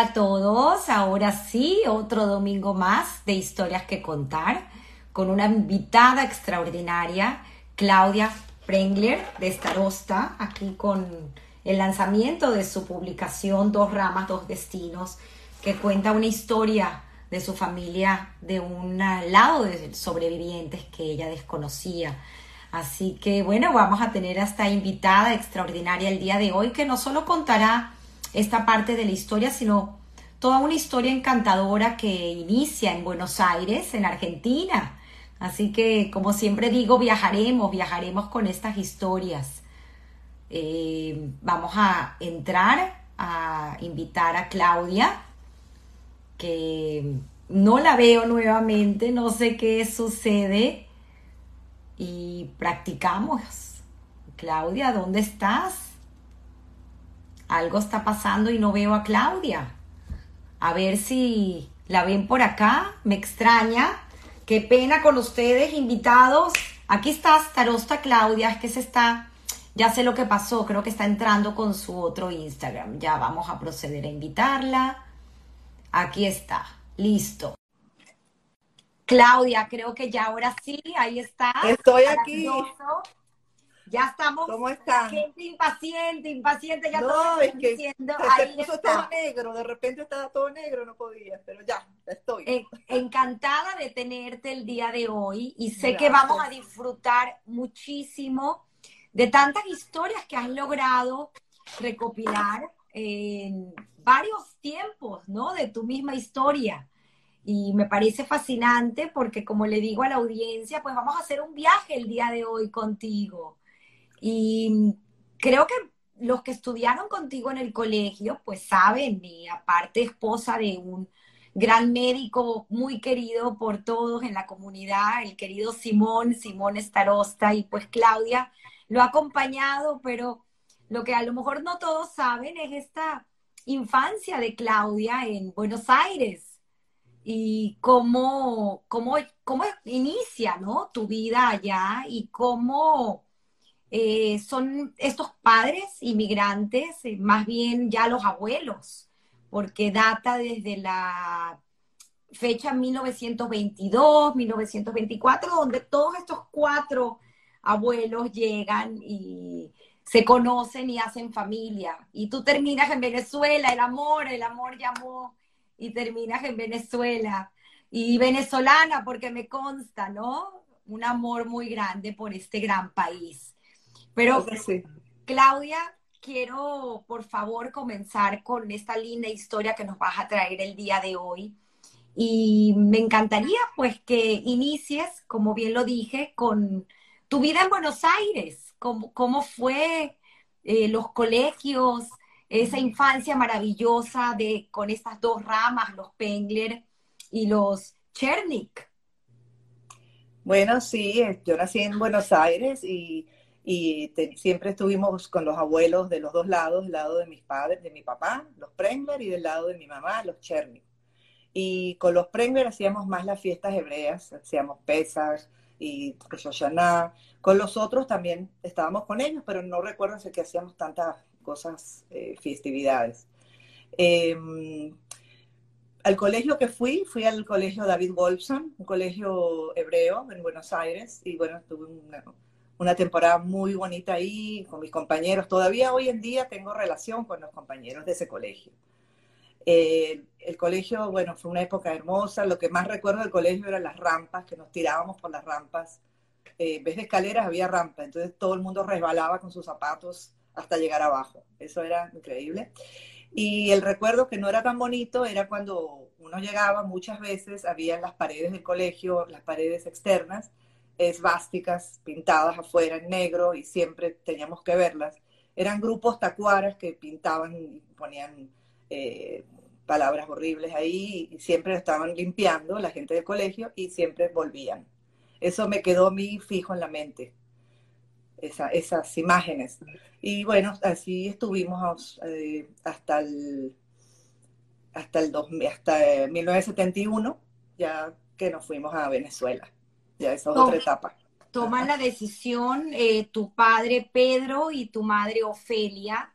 A todos, ahora sí, otro domingo más de historias que contar con una invitada extraordinaria, Claudia Prengler de Starosta, aquí con el lanzamiento de su publicación Dos ramas, dos destinos, que cuenta una historia de su familia de un lado de sobrevivientes que ella desconocía. Así que bueno, vamos a tener a esta invitada extraordinaria el día de hoy que no solo contará esta parte de la historia, sino toda una historia encantadora que inicia en Buenos Aires, en Argentina. Así que, como siempre digo, viajaremos, viajaremos con estas historias. Eh, vamos a entrar a invitar a Claudia, que no la veo nuevamente, no sé qué sucede. Y practicamos. Claudia, ¿dónde estás? algo está pasando y no veo a Claudia. A ver si la ven por acá, me extraña. Qué pena con ustedes, invitados. Aquí está Starosta Claudia, es que se está, ya sé lo que pasó, creo que está entrando con su otro Instagram. Ya vamos a proceder a invitarla. Aquí está, listo. Claudia, creo que ya ahora sí, ahí está. Estoy aquí. Ya estamos. ¿Cómo están? Gente impaciente, impaciente, ya no, es que diciendo, se puso todo negro, de repente estaba todo negro, no podía, pero ya, estoy. encantada de tenerte el día de hoy y sé que vamos a disfrutar muchísimo de tantas historias que has logrado recopilar en varios tiempos, ¿no? De tu misma historia. Y me parece fascinante porque, como le digo a la audiencia, pues vamos a hacer un viaje el día de hoy contigo. Y creo que los que estudiaron contigo en el colegio, pues saben, y aparte esposa de un gran médico muy querido por todos en la comunidad, el querido Simón, Simón Estarosta, y pues Claudia lo ha acompañado, pero lo que a lo mejor no todos saben es esta infancia de Claudia en Buenos Aires y cómo, cómo, cómo inicia ¿no? tu vida allá y cómo eh, son estos padres inmigrantes, eh, más bien ya los abuelos, porque data desde la fecha 1922, 1924, donde todos estos cuatro abuelos llegan y se conocen y hacen familia. Y tú terminas en Venezuela, el amor, el amor llamó y terminas en Venezuela. Y venezolana, porque me consta, ¿no? Un amor muy grande por este gran país. Pero, Claudia, quiero por favor comenzar con esta linda historia que nos vas a traer el día de hoy. Y me encantaría pues que inicies, como bien lo dije, con tu vida en Buenos Aires, cómo, cómo fue eh, los colegios, esa infancia maravillosa de con estas dos ramas, los Pengler y los Chernik. Bueno, sí, yo nací en Buenos Aires y y siempre estuvimos con los abuelos de los dos lados, del lado de mis padres, de mi papá, los Prengler, y del lado de mi mamá, los Cherny. Y con los Prengler hacíamos más las fiestas hebreas, hacíamos Pesach y Rosh Con los otros también estábamos con ellos, pero no recuerdo que hacíamos tantas cosas, eh, festividades. Em, al colegio que fui, fui al colegio David Wolfson, un colegio hebreo en Buenos Aires, y bueno, tuve una, una temporada muy bonita ahí con mis compañeros. Todavía hoy en día tengo relación con los compañeros de ese colegio. Eh, el colegio, bueno, fue una época hermosa. Lo que más recuerdo del colegio eran las rampas, que nos tirábamos por las rampas. Eh, en vez de escaleras había rampa, entonces todo el mundo resbalaba con sus zapatos hasta llegar abajo. Eso era increíble. Y el recuerdo que no era tan bonito era cuando uno llegaba, muchas veces había las paredes del colegio, las paredes externas, esvásticas pintadas afuera en negro y siempre teníamos que verlas. Eran grupos tacuaras que pintaban y ponían eh, palabras horribles ahí y siempre estaban limpiando la gente del colegio y siempre volvían. Eso me quedó a mí fijo en la mente, esas imágenes. Y bueno, así estuvimos eh, hasta el hasta el hasta 1971, ya que nos fuimos a Venezuela ya esa es otra etapa. Toman la decisión eh, tu padre Pedro y tu madre Ofelia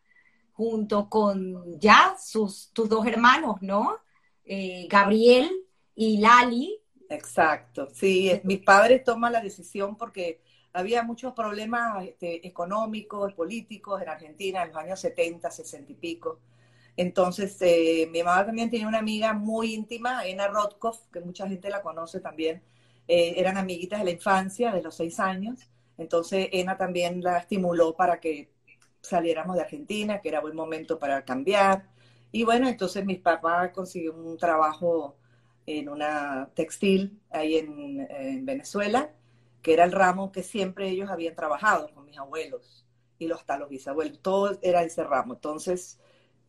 junto con ya sus, tus dos hermanos, ¿no? Eh, Gabriel y Lali. Exacto, sí, mis padres toman la decisión porque había muchos problemas este, económicos, políticos en Argentina en los años 70, 60 y pico. Entonces, eh, mi mamá también tenía una amiga muy íntima, Ena Rotkov, que mucha gente la conoce también. Eh, eran amiguitas de la infancia, de los seis años. Entonces, Ena también la estimuló para que saliéramos de Argentina, que era buen momento para cambiar. Y bueno, entonces mi papá consiguió un trabajo en una textil ahí en, Venezuela, que era el ramo que siempre ellos habían trabajado con mis abuelos y los, hasta los bisabuelos, todo era ese ramo. Entonces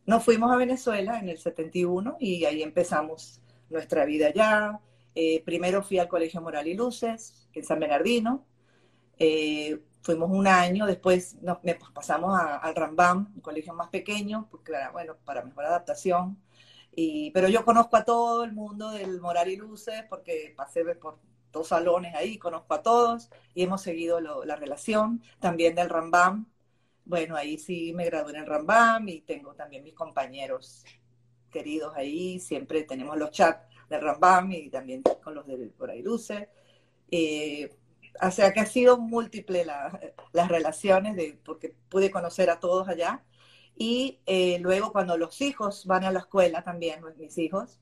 nos fuimos a Venezuela en el 71 y ahí empezamos nuestra vida allá. Eh, primero fui al Colegio Moral y Luces, en San Bernardino. Eh, fuimos un año, después nos, pasamos al Rambam, un colegio más pequeño, porque era, bueno, para mejor adaptación. Y, pero yo conozco a todo el mundo del Moral y Luces, porque pasé por dos salones ahí, conozco a todos y hemos seguido la relación. También del Rambam, bueno, ahí sí me gradué en el Rambam y tengo también mis compañeros queridos ahí, siempre tenemos los chats del Rambam y también con los del Moral y Luces. Eh, o sea que ha sido múltiple las relaciones, de, porque pude conocer a todos allá. Y eh, luego cuando los hijos van a la escuela también, mis hijos,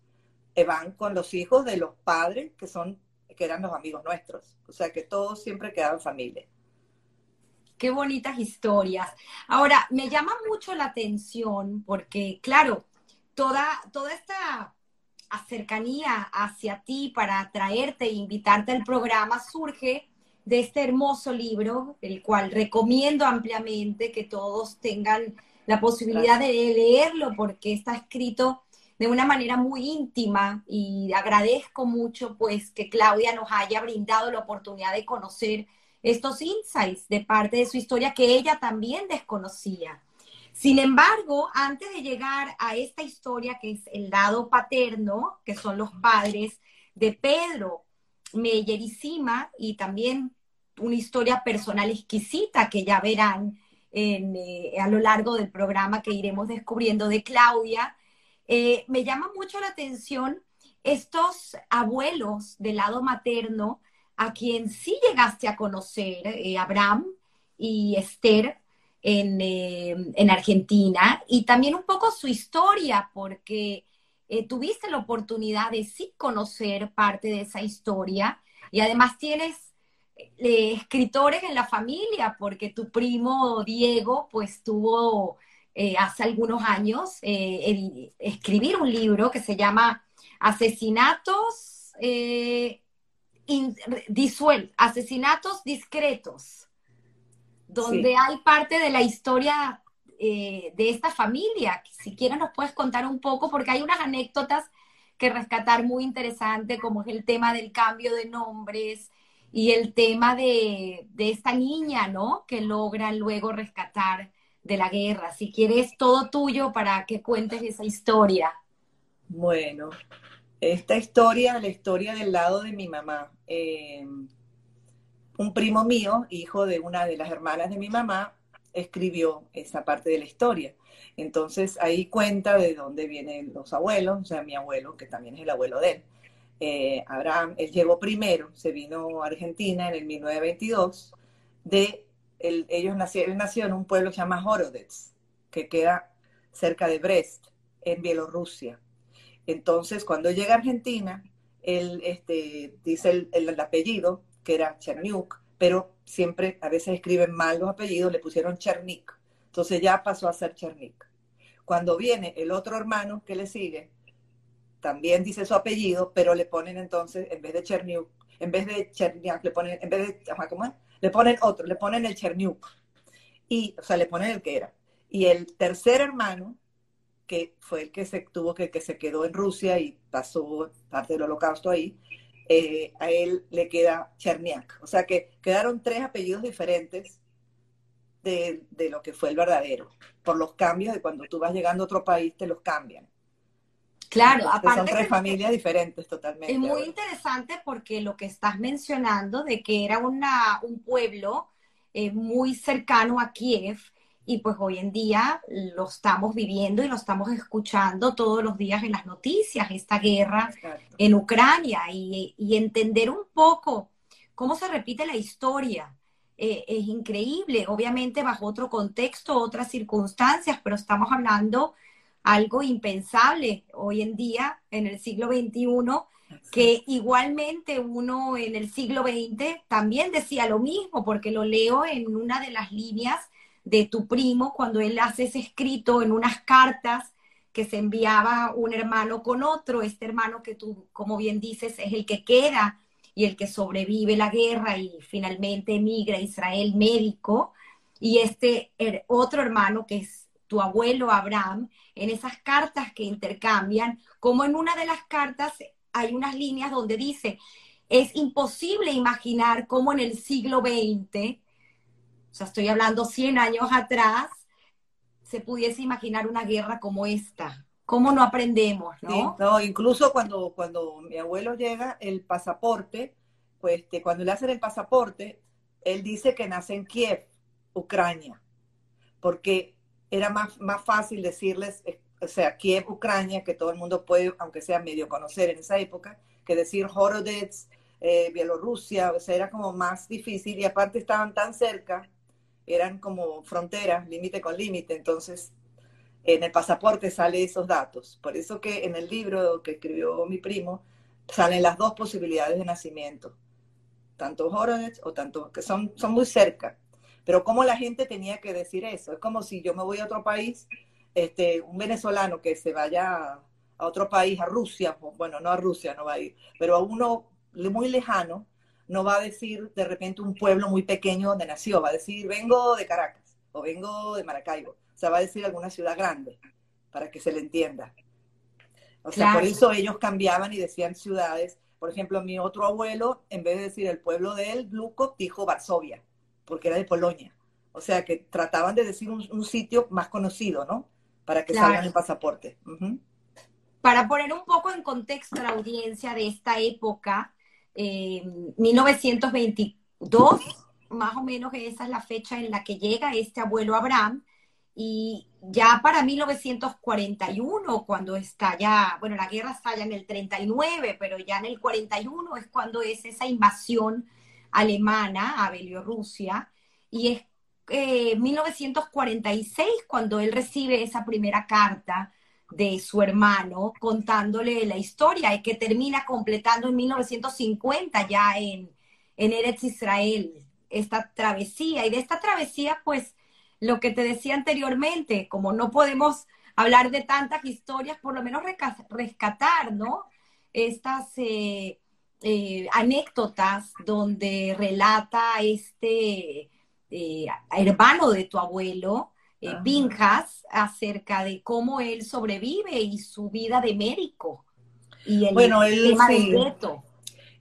eh, van con los hijos de los padres que son que eran los amigos nuestros. O sea que todos siempre quedaban familia. Qué bonitas historias. Ahora, me llama mucho la atención porque, claro, toda, toda esta cercanía hacia ti para atraerte e invitarte al programa surge de este hermoso libro, el cual recomiendo ampliamente que todos tengan la posibilidad de leerlo porque está escrito de una manera muy íntima y agradezco mucho pues que Claudia nos haya brindado la oportunidad de conocer estos insights de parte de su historia que ella también desconocía. Sin embargo, antes de llegar a esta historia que es el lado paterno, que son los padres de Pedro, Mellerísima y también una historia personal exquisita que ya verán eh, a lo largo del programa que iremos descubriendo de Claudia. Eh, me llama mucho la atención estos abuelos del lado materno a quien sí llegaste a conocer, eh, Abraham y Esther, en, en, Argentina, y también un poco su historia, porque tuviste la oportunidad de sí conocer parte de esa historia y además tienes eh, escritores en la familia, porque tu primo Diego, pues tuvo eh, hace algunos años eh, escribir un libro que se llama Asesinatos Asesinatos Discretos, donde hay parte de la historia de esta familia. Si quieres nos puedes contar un poco, porque hay unas anécdotas que rescatar muy interesante, como es el tema del cambio de nombres, y el tema de, esta niña, ¿no? Que logran luego rescatar de la guerra. Si quieres, todo tuyo para que cuentes esa historia. Bueno, esta historia, la historia del lado de mi mamá. Eh, un primo mío, hijo de una de las hermanas de mi mamá, escribió esa parte de la historia. Entonces ahí cuenta de dónde vienen los abuelos, o sea, mi abuelo, que también es el abuelo de él. Eh, Abraham, él llegó primero, se vino a Argentina en el 1922, de, ellos él nació en un pueblo que se Horodets, que queda cerca de Brest, en Bielorrusia. Entonces, cuando llega a Argentina, él este, dice el, apellido, que era Cherniuk, pero siempre a veces escriben mal los apellidos, le pusieron Chernik. Entonces ya pasó a ser Chernik. Cuando viene el otro hermano que le sigue, también dice su apellido, pero le ponen entonces, en vez de Cherniuk, en vez de Cherniak, le ponen, en vez de, ¿cómo es? Le ponen otro, le ponen el Cherniuk. Y, o sea, le ponen el que era. Y el tercer hermano, que fue el que se tuvo que, que se quedó en Rusia y pasó parte del holocausto ahí, eh, a él le queda Cherniak. O sea que quedaron tres apellidos diferentes de, de, lo que fue el verdadero, por los cambios de cuando tú vas llegando a otro país, te los cambian. Claro, aparte. Son tres familias diferentes totalmente. Es muy interesante porque lo que estás mencionando de que era una, un pueblo eh, muy cercano a Kiev y pues hoy en día lo estamos viviendo y lo estamos escuchando todos los días en las noticias, esta guerra en Ucrania y, entender un poco cómo se repite la historia. Eh, es increíble, obviamente bajo otro contexto, otras circunstancias, pero estamos hablando algo impensable hoy en día, en el siglo XXI, que igualmente uno en el siglo XX también decía lo mismo, porque lo leo en una de las líneas de tu primo cuando él hace ese escrito en unas cartas que se enviaba un hermano con otro, este hermano que tú, como bien dices, es el que queda y el que sobrevive la guerra y finalmente emigra a Israel médico, y este otro hermano que es tu abuelo Abraham, en esas cartas que intercambian, como en una de las cartas hay unas líneas donde dice, es imposible imaginar cómo en el siglo XX, o sea, estoy hablando 100 años atrás, se pudiese imaginar una guerra como esta. ¿Cómo no aprendemos, no? no, incluso cuando, cuando mi abuelo llega, el pasaporte, pues este, cuando le hacen el pasaporte, él dice que nace en Kiev, Ucrania, porque era más, más fácil decirles, eh, o sea, Kiev, Ucrania, que todo el mundo puede, aunque sea medio conocer en esa época, que decir Horodets, eh, Bielorrusia, o sea, era como más difícil y aparte estaban tan cerca, eran como fronteras, límite con límite, entonces en el pasaporte sale esos datos. Por eso que en el libro que escribió mi primo salen las dos posibilidades de nacimiento, tanto Horodets o tanto, que son, son muy cerca. Pero cómo la gente tenía que decir eso. Es como si yo me voy a otro país, este, un venezolano que se vaya a otro país, a Rusia, bueno, no a Rusia no va a ir, pero a uno muy lejano, no va a decir de repente un pueblo muy pequeño donde nació, va a decir vengo de Caracas o vengo de Maracaibo, o sea, va a decir alguna ciudad grande para que se le entienda. O sea, por eso ellos cambiaban y decían ciudades. Por ejemplo, mi otro abuelo, en vez de decir el pueblo de él, dijo Varsovia porque era de Polonia. O sea que trataban de decir un, sitio más conocido, ¿no? Para que salgan el pasaporte. Para poner un poco en contexto a la audiencia de esta época, 1922, eh, más o menos esa es la fecha en la que llega este abuelo Abraham, y ya para 1941, cuando estalla, bueno, la guerra estalla en el 39, pero ya en el 41 es cuando es esa invasión alemana a Bielorrusia. Y es 1946 eh, cuando él recibe esa primera carta de su hermano contándole la historia y que termina completando en 1950 ya en, en Eretz Israel esta travesía. Y de esta travesía, pues, lo que te decía anteriormente, como no podemos hablar de tantas historias, por lo menos rescatar, ¿no? Estas eh, eh, anécdotas donde relata este eh, hermano de tu abuelo, eh, acerca de cómo él sobrevive y su vida de médico. Y el bueno, él,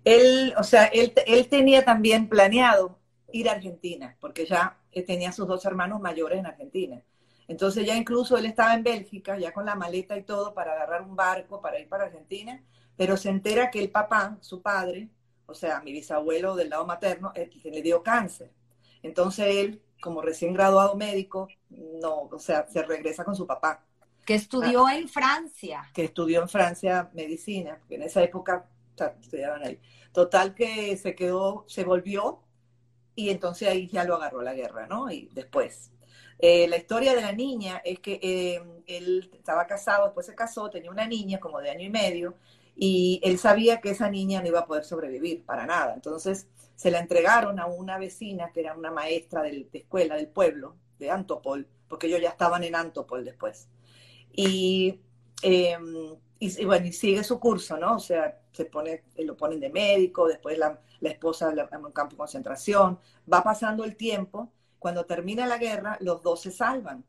Él, o sea, él, él tenía también planeado ir a Argentina, porque ya tenía sus dos hermanos mayores en Argentina. Entonces ya incluso él estaba en Bélgica, ya con la maleta y todo, para agarrar un barco para ir para Argentina, pero se entera que el papá, su padre, o sea, mi bisabuelo del lado materno, eh, le dio cáncer. Entonces él, como recién graduado médico, no, o sea, se regresa con su papá. Que estudió ah. en Francia. Que estudió en Francia medicina, porque en esa época o sea, estudiaban ahí. Total que se quedó, se volvió y entonces ahí ya lo agarró la guerra, ¿no? Y después. Eh, la historia de la niña es que eh, él estaba casado, después se casó, tenía una niña como de año y medio, y él sabía que esa niña no iba a poder sobrevivir para nada. Entonces se la entregaron a una vecina que era una maestra de, escuela del pueblo, de Antopol, porque ellos ya estaban en Antopol después. Y, em, y, bueno, y sigue su curso, ¿no? O sea, se pone, lo ponen de médico, después la, esposa en un campo de concentración, va pasando el tiempo, cuando termina la guerra, los dos se salvan,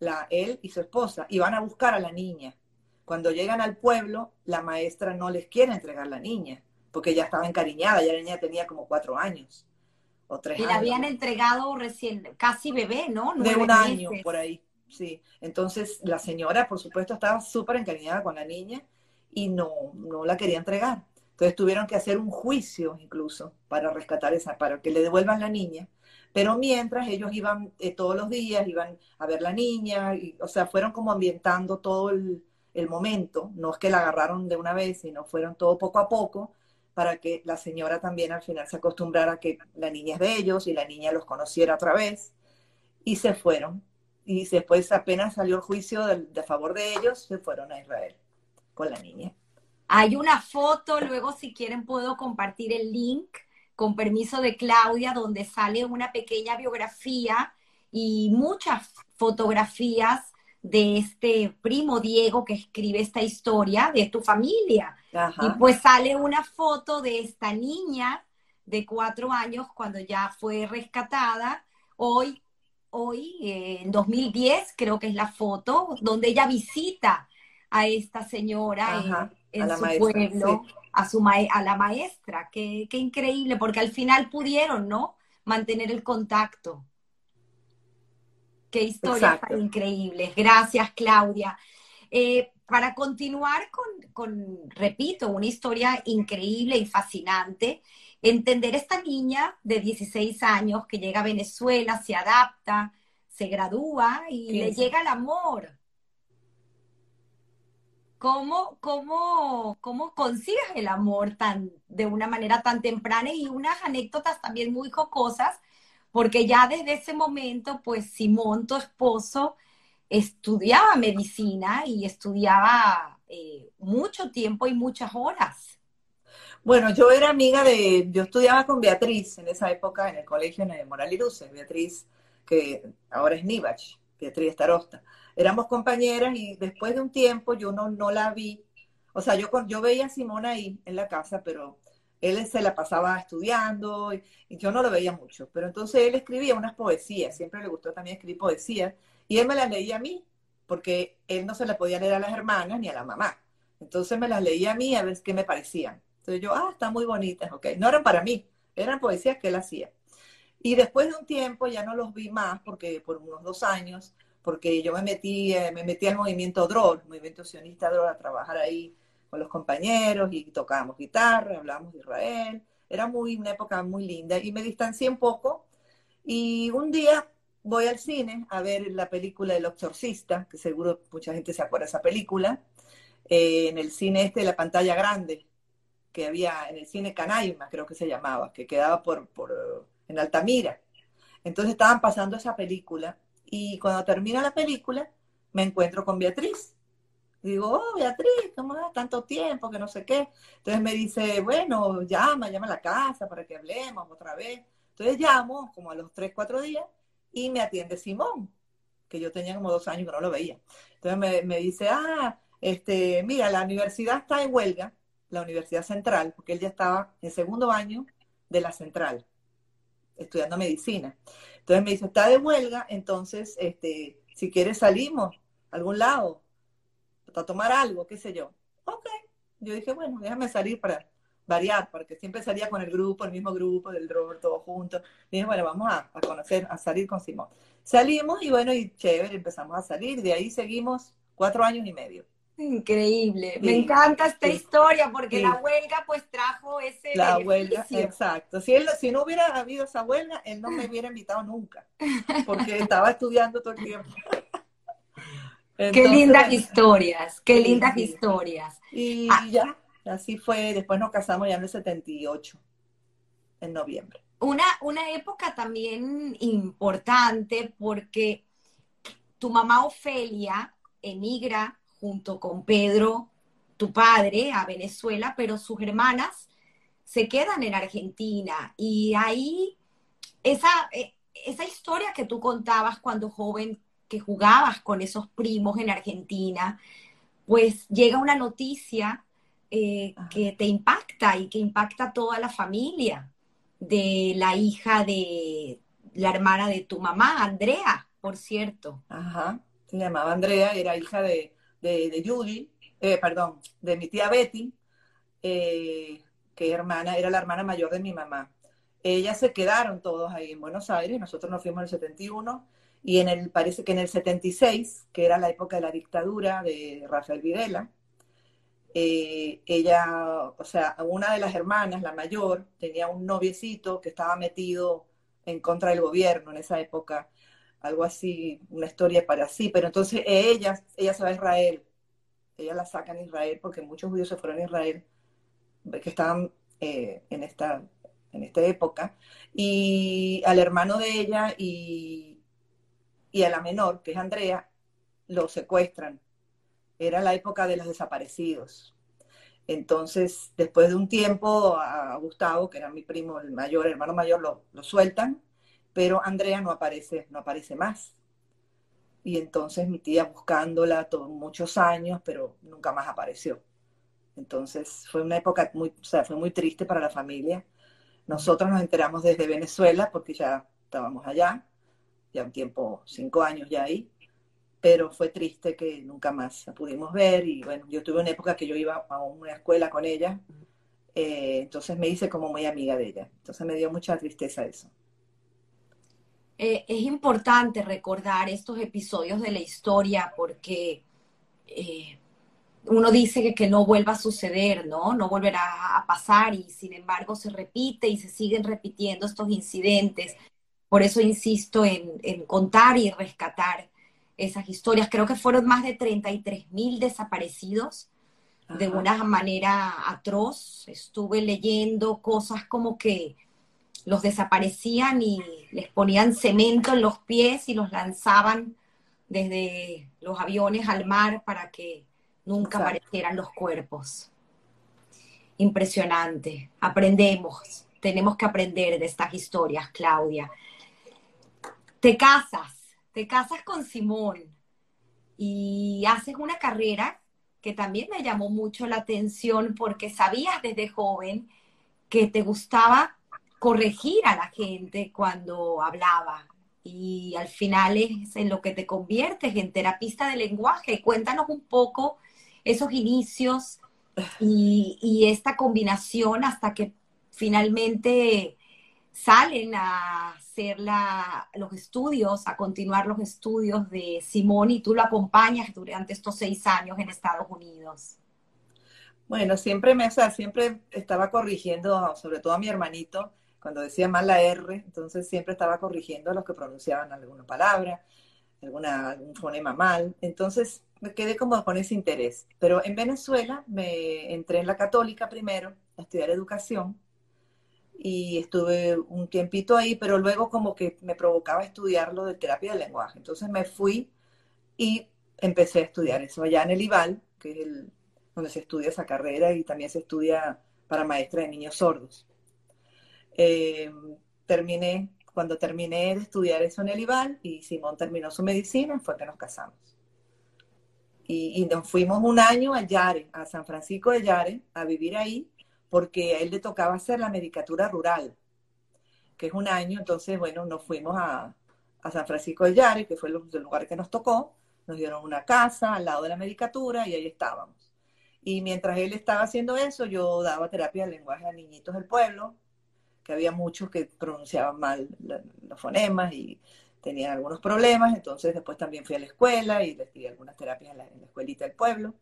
la, él y su esposa, y van a buscar a la niña. Cuando llegan al pueblo, la maestra no les quiere entregar la niña, porque ya estaba encariñada, ya la niña tenía como cuatro años o tres y la habían entregado recién, casi bebé, ¿no? de un año por ahí, sí. Entonces la señora, por supuesto, estaba súper encariñada con la niña y no, no la quería entregar. Entonces tuvieron que hacer un juicio incluso para rescatar esa, para que le devuelvan la niña. Pero mientras ellos iban eh, todos los días, iban a ver la niña, y, o sea, fueron como ambientando todo el, el momento, no es que la agarraron de una vez, sino fueron todo poco a poco para que la señora también al final se acostumbrara a que la niña es de ellos y la niña los conociera otra vez. Y se fueron. Y después apenas salió el juicio de, de favor de ellos, se fueron a Israel con la niña. Hay una foto, luego si quieren puedo compartir el link con permiso de Claudia, donde sale una pequeña biografía y muchas fotografías de este primo Diego que escribe esta historia de tu familia. Y pues sale una foto de esta niña de cuatro años cuando ya fue rescatada. Hoy, hoy, eh, en 2010, creo que es la foto, donde ella visita a esta señora en, su pueblo, a, su a la maestra. Qué, qué increíble, porque al final pudieron, ¿no? Mantener el contacto. Qué historia tan increíble. Gracias, Claudia. Eh, para continuar con, repito, una historia increíble y fascinante, entender esta niña de 16 años que llega a Venezuela, se adapta, se gradúa y le llega el amor. ¿Cómo, cómo, cómo consigues el amor tan, de una manera tan temprana y unas anécdotas también muy jocosas porque ya desde ese momento, pues Simón, tu esposo, estudiaba medicina y estudiaba eh, mucho tiempo y muchas horas. Bueno, yo era amiga de, yo estudiaba con Beatriz en esa época en el colegio de Moral y Luces, Beatriz, que ahora es Nivach, Beatriz Starosta. Éramos compañeras y después de un tiempo yo no, no la vi. O sea, yo, yo veía a Simón ahí en la casa, pero él se la pasaba estudiando y, yo no lo veía mucho, pero entonces él escribía unas poesías, siempre le gustó también escribir poesías, y él me las leía a mí, porque él no se las podía leer a las hermanas ni a la mamá. Entonces me las leía a mí a ver qué me parecían. Entonces yo, ah, están muy bonitas, ok. No eran para mí, eran poesías que él hacía. Y después de un tiempo ya no los vi más, porque por unos dos años, porque yo me metí, eh, me metí al movimiento DROL, movimiento sionista DROL, a trabajar ahí con los compañeros y tocábamos guitarra, hablábamos de Israel. Era muy, una época muy linda y me distancié un poco. Y un día voy al cine a ver la película del exorcista, que seguro mucha gente se acuerda de esa película, eh, en el cine este de la pantalla grande, que había en el cine Canaima, creo que se llamaba, que quedaba por, por, en Altamira. Entonces estaban pasando esa película y cuando termina la película me encuentro con Beatriz digo, oh, Beatriz, ¿cómo es tanto tiempo? Que no sé qué. Entonces me dice, bueno, llama, llama a la casa para que hablemos otra vez. Entonces llamo como a los tres, cuatro días y me atiende Simón, que yo tenía como dos años que no lo veía. Entonces me, dice, ah, este, mira, la universidad está en huelga, la Universidad Central, porque él ya estaba en segundo año de la Central, estudiando medicina. Entonces me dice, está de huelga, entonces, este, si quieres salimos a algún lado, a tomar algo, qué sé yo. Ok. Yo dije, bueno, déjame salir para variar, porque siempre salía con el grupo, el mismo grupo del Robert, todos juntos. Y dije, bueno, vamos a, conocer, a salir con Simón. Salimos y bueno, y chévere, empezamos a salir. De ahí seguimos cuatro años y medio. Increíble. Me encanta esta historia porque la huelga pues trajo ese La huelga, exacto. Si, él, si no hubiera habido esa huelga, él no me hubiera invitado nunca, porque estaba estudiando todo el tiempo qué lindas historias, qué lindas historias. Y ah. ya, así fue, después nos casamos ya en el 78, en noviembre. Una, una época también importante porque tu mamá Ofelia emigra junto con Pedro, tu padre, a Venezuela, pero sus hermanas se quedan en Argentina. Y ahí, esa, eh, esa historia que tú contabas cuando joven que jugabas con esos primos en Argentina, pues llega una noticia eh, que te impacta y que impacta a toda la familia de la hija de la hermana de tu mamá, Andrea, por cierto. Ajá, se llamaba Andrea, era hija de, de, Judy, eh, perdón, de mi tía Betty, eh, que hermana, era la hermana mayor de mi mamá. Ellas se quedaron todos ahí en Buenos Aires, nosotros nos fuimos en el 71 y en el, parece que en el 76, que era la época de la dictadura de Rafael Videla, eh, ella, o sea, una de las hermanas, la mayor, tenía un noviecito que estaba metido en contra del gobierno en esa época, algo así, una historia para sí, pero entonces ella, ella se va a Israel, ella la saca en Israel porque muchos judíos se fueron a Israel, que estaban eh, en, esta, en esta época, y al hermano de ella y, y a la menor, que es Andrea, lo secuestran. Era la época de los desaparecidos. Entonces, después de un tiempo, a Gustavo, que era mi primo, el mayor, hermano mayor, lo, lo sueltan, pero Andrea no aparece, no aparece más. Y entonces mi tía buscándola todos muchos años, pero nunca más apareció. Entonces fue una época muy, o sea, fue muy triste para la familia. Nosotros nos enteramos desde Venezuela porque ya estábamos allá, ya un tiempo, cinco años ya ahí, pero fue triste que nunca más la pudimos ver y bueno, yo tuve una época que yo iba a una escuela con ella, eh, entonces me hice como muy amiga de ella, entonces me dio mucha tristeza eso. Eh, es importante recordar estos episodios de la historia porque eh, uno dice que, que, no vuelva a suceder, ¿no? No volverá a pasar y sin embargo se repite y se siguen repitiendo estos incidentes. Por eso insisto en, en contar y rescatar esas historias. Creo que fueron más de 33 mil desaparecidos de una manera atroz. Estuve leyendo cosas como que los desaparecían y les ponían cemento en los pies y los lanzaban desde los aviones al mar para que nunca aparecieran los cuerpos. Impresionante. Aprendemos. Tenemos que aprender de estas historias, Claudia. Te casas casas con Simón y haces una carrera que también me llamó mucho la atención porque sabías desde joven que te gustaba corregir a la gente cuando hablaba y al final es en lo que te conviertes en terapista de lenguaje. Cuéntanos un poco esos inicios y, y esta combinación hasta que finalmente salen a hacer los estudios, a continuar los estudios de Simón y tú lo acompañas durante estos seis años en Estados Unidos. Bueno, siempre me, o siempre estaba corrigiendo, sobre todo a mi hermanito, cuando decía mal la R, entonces siempre estaba corrigiendo a los que pronunciaban alguna palabra, alguna, algún fonema mal. Entonces me quedé como con ese interés. Pero en Venezuela me entré en la católica primero a estudiar educación y estuve un tiempito ahí, pero luego como que me provocaba estudiar lo de terapia del lenguaje. Entonces me fui y empecé a estudiar eso allá en el IBAL, que es el, donde se estudia esa carrera y también se estudia para maestra de niños sordos. Eh, terminé, cuando terminé de estudiar eso en el IBAL y Simón terminó su medicina, fue que nos casamos. Y, y nos fuimos un año a Yare, a San Francisco de Yare, a vivir ahí porque a él le tocaba hacer la medicatura rural, que es un año, entonces, bueno, nos fuimos a, San Francisco de Yare, que fue el, lugar que nos tocó, nos dieron una casa al lado de la medicatura y ahí estábamos. Y mientras él estaba haciendo eso, yo daba terapia de lenguaje a niñitos del pueblo, que había muchos que pronunciaban mal los fonemas y tenían algunos problemas, entonces después también fui a la escuela y les di algunas terapias en la, en la escuelita del pueblo.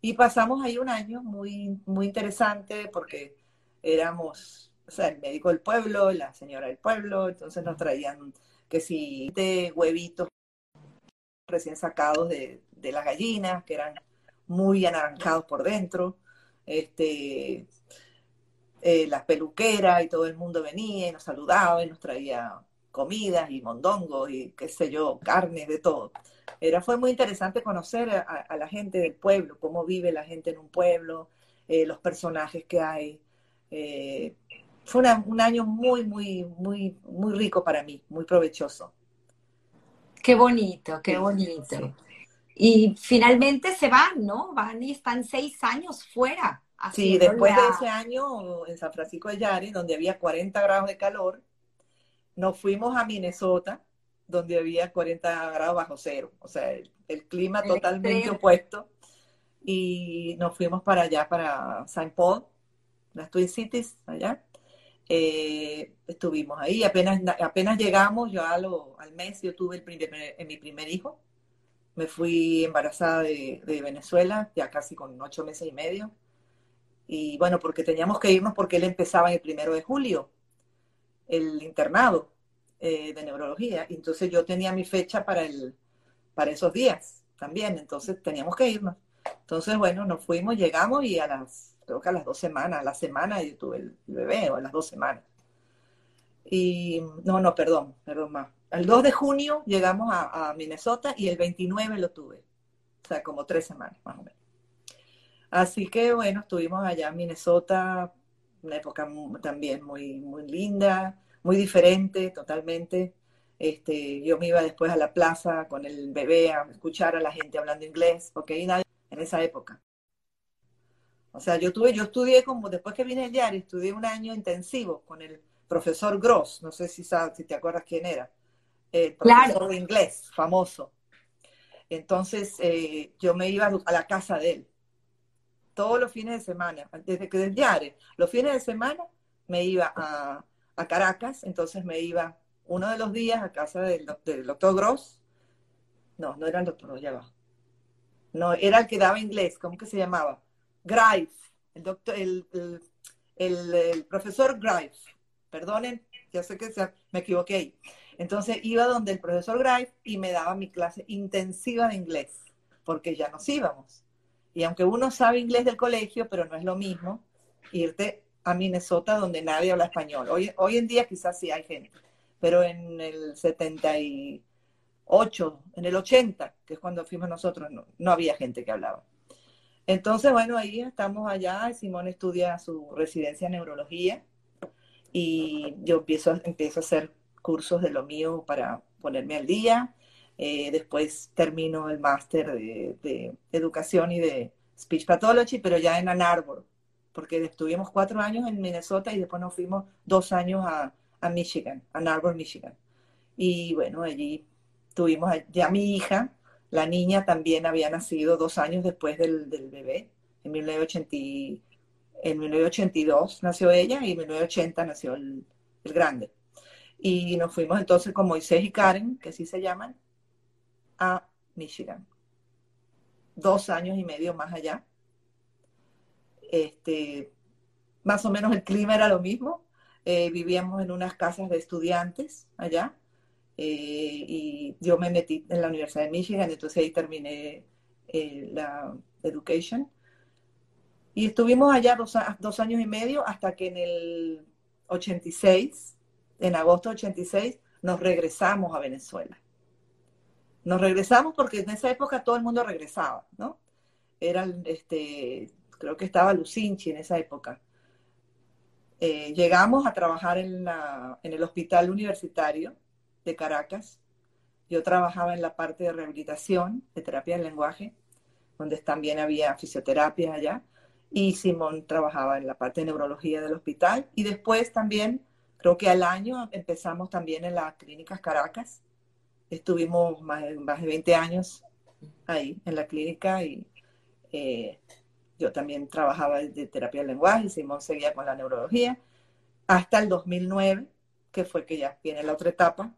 Y pasamos ahí un año muy, muy interesante porque éramos, o sea, el médico del pueblo, la señora del pueblo, entonces nos traían que si de huevitos recién sacados de, de las gallinas, que eran muy anaranjados por dentro, este, eh, las peluqueras y todo el mundo venía y nos saludaba y nos traía comidas y mondongos y qué sé yo, carnes, de todo. Era, fue muy interesante conocer a, la gente del pueblo, cómo vive la gente en un pueblo, eh, los personajes que hay. Eh, fue un año muy, muy, muy, muy rico para mí, muy provechoso. Qué bonito, qué bonito. Y finalmente se van, ¿no? Van y están seis años fuera. Sí, después de ese año en San Francisco de Yari, donde había 40 grados de calor, nos fuimos a Minnesota donde había 40 grados bajo cero, o sea, el, clima totalmente opuesto. Y nos fuimos para allá, para Saint Paul, las Twin Cities, allá. Eh, estuvimos ahí, apenas, apenas llegamos, yo al mes yo tuve el primer, mi primer hijo, me fui embarazada de, de, Venezuela, ya casi con ocho meses y medio, y bueno, porque teníamos que irnos porque él empezaba el primero de julio, el internado, eh, de neurología. Entonces yo tenía mi fecha para, el, para esos días también, entonces teníamos que irnos. Entonces, bueno, nos fuimos, llegamos y a las, creo que a las dos semanas, a la semana yo tuve el bebé, o a las dos semanas. Y, no, no, perdón, perdón más. El 2 de junio llegamos a, a Minnesota y el 29 lo tuve. O sea, como tres semanas más o menos. Así que bueno, estuvimos allá en Minnesota, una época también muy, muy linda, muy diferente totalmente. Este, yo me iba después a la plaza con el bebé a escuchar a la gente hablando inglés, porque ahí nadie en esa época. O sea, yo tuve, yo estudié como, después que vine el diario, estudié un año intensivo con el profesor Gross, no sé si sabes, si te acuerdas quién era, el profesor de inglés, famoso. Entonces, eh, yo me iba a la casa de él todos los fines de semana, desde que desde los fines de semana me iba a, Caracas, entonces me iba uno de los días a casa del, doctor Gross. No, no era el doctor, ya va. No, era el que daba inglés, ¿cómo que se llamaba? Grife, el doctor, el, el, profesor Grife. Perdonen, ya sé que me equivoqué ahí. Entonces iba donde el profesor Grife y me daba mi clase intensiva de inglés, porque ya nos íbamos. Y aunque uno sabe inglés del colegio, pero no es lo mismo irte a Minnesota donde nadie habla español. Hoy, hoy en día quizás sí hay gente, pero en el 78, en el 80, que es cuando fuimos nosotros, no, había gente que hablaba. Entonces, bueno, ahí estamos allá. Simón estudia su residencia en neurología y yo empiezo a hacer cursos de lo mío para ponerme al día. Eh, después termino el máster de, educación y de speech pathology, pero ya en Ann Arbor, porque estuvimos cuatro años en Minnesota y después nos fuimos dos años a, a Michigan, Ann Arbor, Michigan. Y bueno, allí tuvimos ya mi hija, la niña también había nacido dos años después del, bebé, en 1980, en 1982 nació ella y en 1980 nació el, el grande. Y nos fuimos entonces con Moisés y Karen, que así se llaman, a Michigan. Dos años y medio más allá. Este, más o menos el clima era lo mismo. Eh, vivíamos en unas casas de estudiantes allá. Eh, y yo me metí en la Universidad de Michigan, entonces ahí terminé eh, la education. Y estuvimos allá dos, dos, años y medio hasta que en el 86, en agosto 86, nos regresamos a Venezuela. Nos regresamos porque en esa época todo el mundo regresaba, ¿no? Eran, este, creo que estaba Lucinchi en esa época. Eh, llegamos a trabajar en, la, en el hospital universitario de Caracas. Yo trabajaba en la parte de rehabilitación, de terapia del lenguaje, donde también había fisioterapia allá. Y Simón trabajaba en la parte de neurología del hospital. Y después también, creo que al año empezamos también en las clínicas Caracas, estuvimos más, más de 20 años ahí en la clínica y eh, yo también trabajaba de terapia del lenguaje Simón seguía con la neurología hasta el 2009, que fue que ya viene la otra etapa,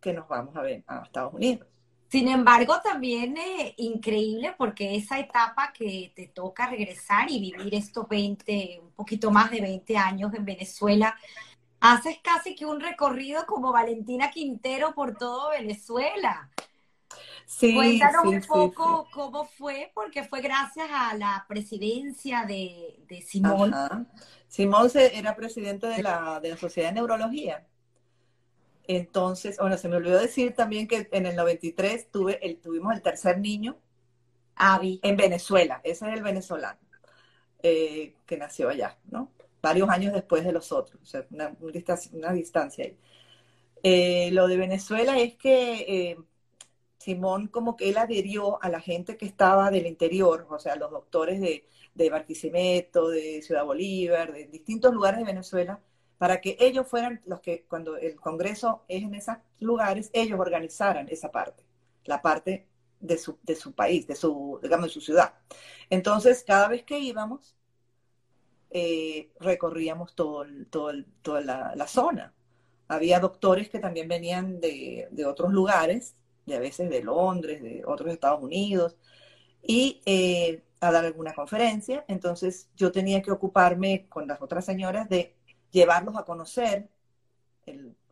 que nos vamos a ver a Estados Unidos. Sin embargo, también es increíble porque esa etapa que te toca regresar y vivir estos 20, un poquito más de 20 años en Venezuela, haces casi que un recorrido como Valentina Quintero por todo Venezuela. Sí, Cuéntanos un poco cómo fue, porque fue gracias a la presidencia de, Simón. Simón era presidente de la, de la Sociedad de Neurología. Entonces, bueno, se me olvidó decir también que en el 93 tuve el, tuvimos el tercer niño Avi. en Venezuela. Ese es el venezolano eh, que nació allá, ¿no? Varios años después de los otros, o sea, una, una distancia ahí. Eh, lo de Venezuela es que eh, Simón como que él adherió a la gente que estaba del interior, o sea, los doctores de, de Barquisimeto, de Ciudad Bolívar, de distintos lugares de Venezuela, para que ellos fueran los que cuando el Congreso es en esos lugares, ellos organizaran esa parte, la parte de su, de su país, de su, digamos, de su ciudad. Entonces, cada vez que íbamos, eh, recorríamos todo, todo toda la, zona. Había doctores que también venían de, otros lugares, de a veces de Londres, de otros Estados Unidos, y eh, a dar alguna conferencia. Entonces yo tenía que ocuparme con las otras señoras de llevarlos a conocer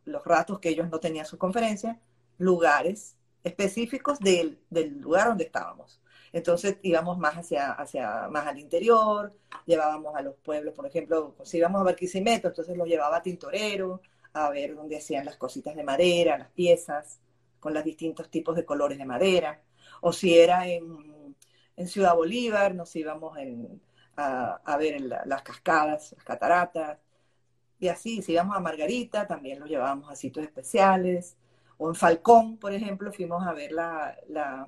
los ratos que ellos no tenían sus conferencias, lugares específicos del, del lugar donde estábamos. Entonces íbamos más hacia, hacia, más al interior, llevábamos a los pueblos, por ejemplo, si íbamos a Barquisimeto, entonces los llevaba a Tintorero, a ver dónde hacían las cositas de madera, las piezas, con los distintos tipos de colores de madera. O si era en, en Ciudad Bolívar, nos íbamos a, a, ver las cascadas, las cataratas. Y así, si íbamos a Margarita, también los llevábamos a sitios especiales. O en Falcón, por ejemplo, fuimos a ver la,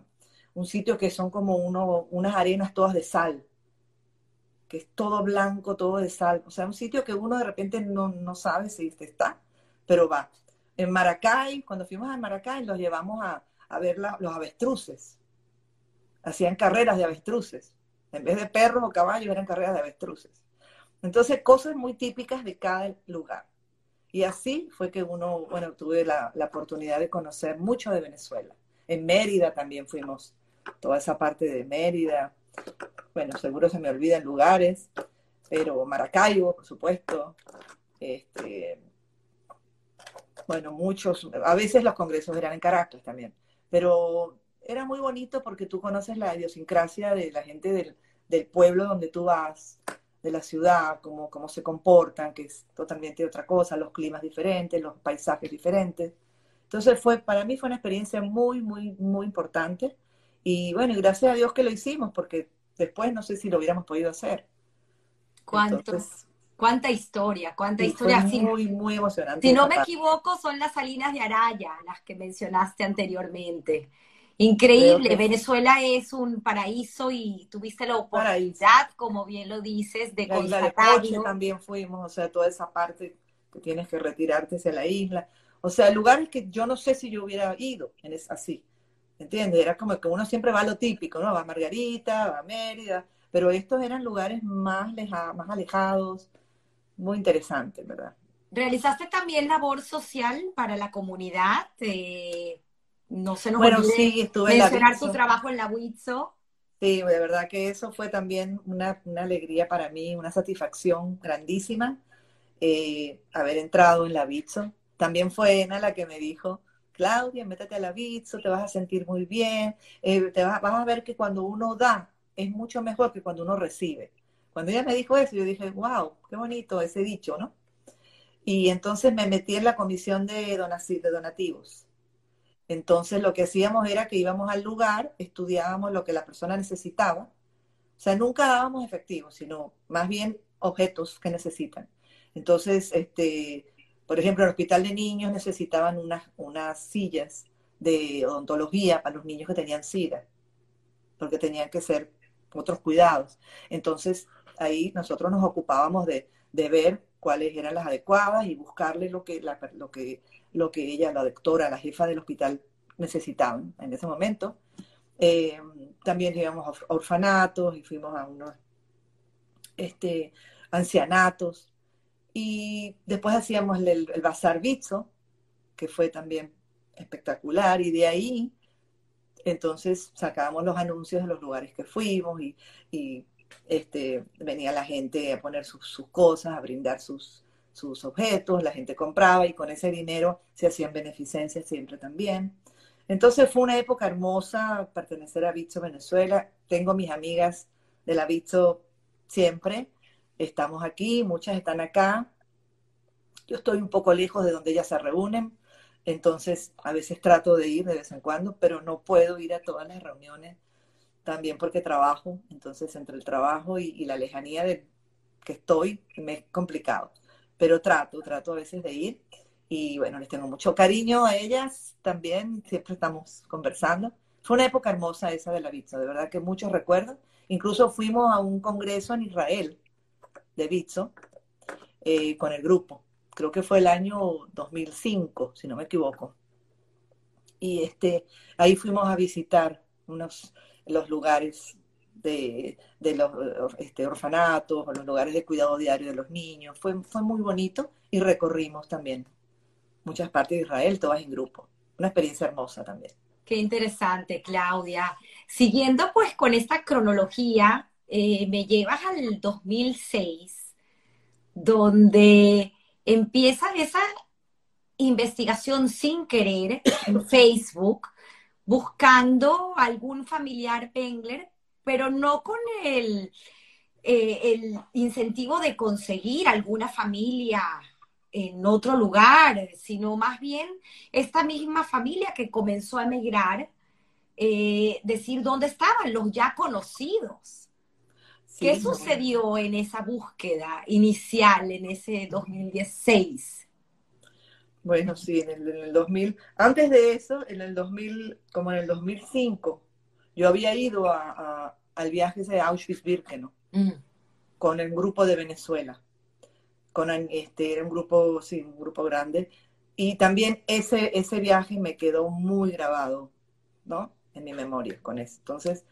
un sitio que son como uno, unas arenas todas de sal, que es todo blanco, todo de sal. O sea, un sitio que uno de repente no, no sabe si está, pero va. En Maracay, cuando fuimos a Maracay, los llevamos a, a ver los avestruces. Hacían carreras de avestruces. En vez de perros o caballos, eran carreras de avestruces. Entonces, cosas muy típicas de cada lugar. Y así fue que uno, bueno, tuve la oportunidad de conocer mucho de Venezuela. En Mérida también fuimos toda esa parte de Mérida. Bueno, seguro se me olvidan lugares, pero Maracaibo, por supuesto. Este, bueno, muchos, a veces los congresos eran en Caracas también, pero era muy bonito porque tú conoces la idiosincrasia de la gente del, del pueblo donde tú vas, de la ciudad, cómo, cómo se comportan, que es totalmente otra cosa, los climas diferentes, los paisajes diferentes. Entonces fue, para mí fue una experiencia muy, muy, muy importante y bueno, gracias a Dios que lo hicimos, porque después no sé si lo hubiéramos podido hacer. ¿Cuánto? cuánta historia, cuánta historia. muy, muy emocionante. Si no me equivoco, son las salinas de Araya, las que mencionaste anteriormente. Increíble, Venezuela es un paraíso y tuviste la oportunidad, como bien lo dices, de la isla de Poche también fuimos, o sea, toda esa parte que tienes que retirarte hacia la isla. O sea, lugares que yo no sé si yo hubiera ido en es así. ¿Entiendes? Era como que uno siempre va a lo típico, ¿no? Va a Margarita, va a Mérida, pero estos eran lugares más, más alejados, muy interesantes, ¿verdad? ¿Realizaste también labor social para la comunidad? Eh, no se nos bueno, sí, estuve mencionar tu trabajo en la WITSO. Sí, de verdad que eso fue también una, una alegría para mí, una satisfacción grandísima eh, haber entrado en la WITSO. También fue Ena la que me dijo, Claudia, métete a la Bitso, te vas a sentir muy bien, eh, te vas, a ver que cuando uno da es mucho mejor que cuando uno recibe. Cuando ella me dijo eso, yo dije, wow, qué bonito ese dicho, ¿no? Y entonces me metí en la comisión de, de donativos. Entonces lo que hacíamos era que íbamos al lugar, estudiábamos lo que la persona necesitaba. O sea, nunca dábamos efectivo, sino más bien objetos que necesitan. Entonces, este, por ejemplo, el hospital de niños necesitaban unas, unas sillas de odontología para los niños que tenían SIDA, porque tenían que ser otros cuidados. Entonces, ahí nosotros nos ocupábamos de, ver cuáles eran las adecuadas y buscarle lo que, lo, que, lo que ella, la doctora, la jefa del hospital necesitaban en ese momento. Eh, también íbamos a orfanatos y fuimos a unos este, ancianatos y después hacíamos el, el Bazar Bitso, que fue también espectacular, y de ahí entonces sacábamos los anuncios de los lugares que fuimos y, este, venía la gente a poner sus, cosas, a brindar sus, sus objetos, la gente compraba y con ese dinero se hacían beneficencias siempre también. Entonces fue una época hermosa pertenecer a Bitso Venezuela. Tengo mis amigas de la Bitso siempre estamos aquí, muchas están acá. Yo estoy un poco lejos de donde ellas se reúnen, entonces a veces trato de ir de vez en cuando, pero no puedo ir a todas las reuniones también porque trabajo, entonces entre el trabajo y, la lejanía de que estoy me es complicado, pero trato, trato a veces de ir y bueno, les tengo mucho cariño a ellas también, siempre estamos conversando. Fue una época hermosa esa de la vista, de verdad que muchos recuerdos. Incluso fuimos a un congreso en Israel de Bitso eh, con el grupo. Creo que fue el año 2005, si no me equivoco. Y este, ahí fuimos a visitar unos, los lugares de, los este, orfanatos, los lugares de cuidado diario de los niños. Fue, fue muy bonito y recorrimos también muchas partes de Israel, todas en grupo. Una experiencia hermosa también. Qué interesante, Claudia. Siguiendo pues con esta cronología, eh, me llevas al 2006, donde empieza esa investigación sin querer en Facebook, buscando algún familiar Pengler, pero no con el, eh, el incentivo de conseguir alguna familia en otro lugar, sino más bien esta misma familia que comenzó a emigrar, eh, decir dónde estaban los ya conocidos. ¿Qué sucedió en esa búsqueda inicial, en ese 2016? Bueno, sí, en el, en el 2000, antes de eso, en el 2000, como en el 2005, yo había ido al viaje de Auschwitz-Birkenau mm. con el grupo de Venezuela con este, era un grupo, sí, un grupo grande. Y también ese, ese viaje me quedó muy grabado, ¿no? En mi memoria con eso. Entonces,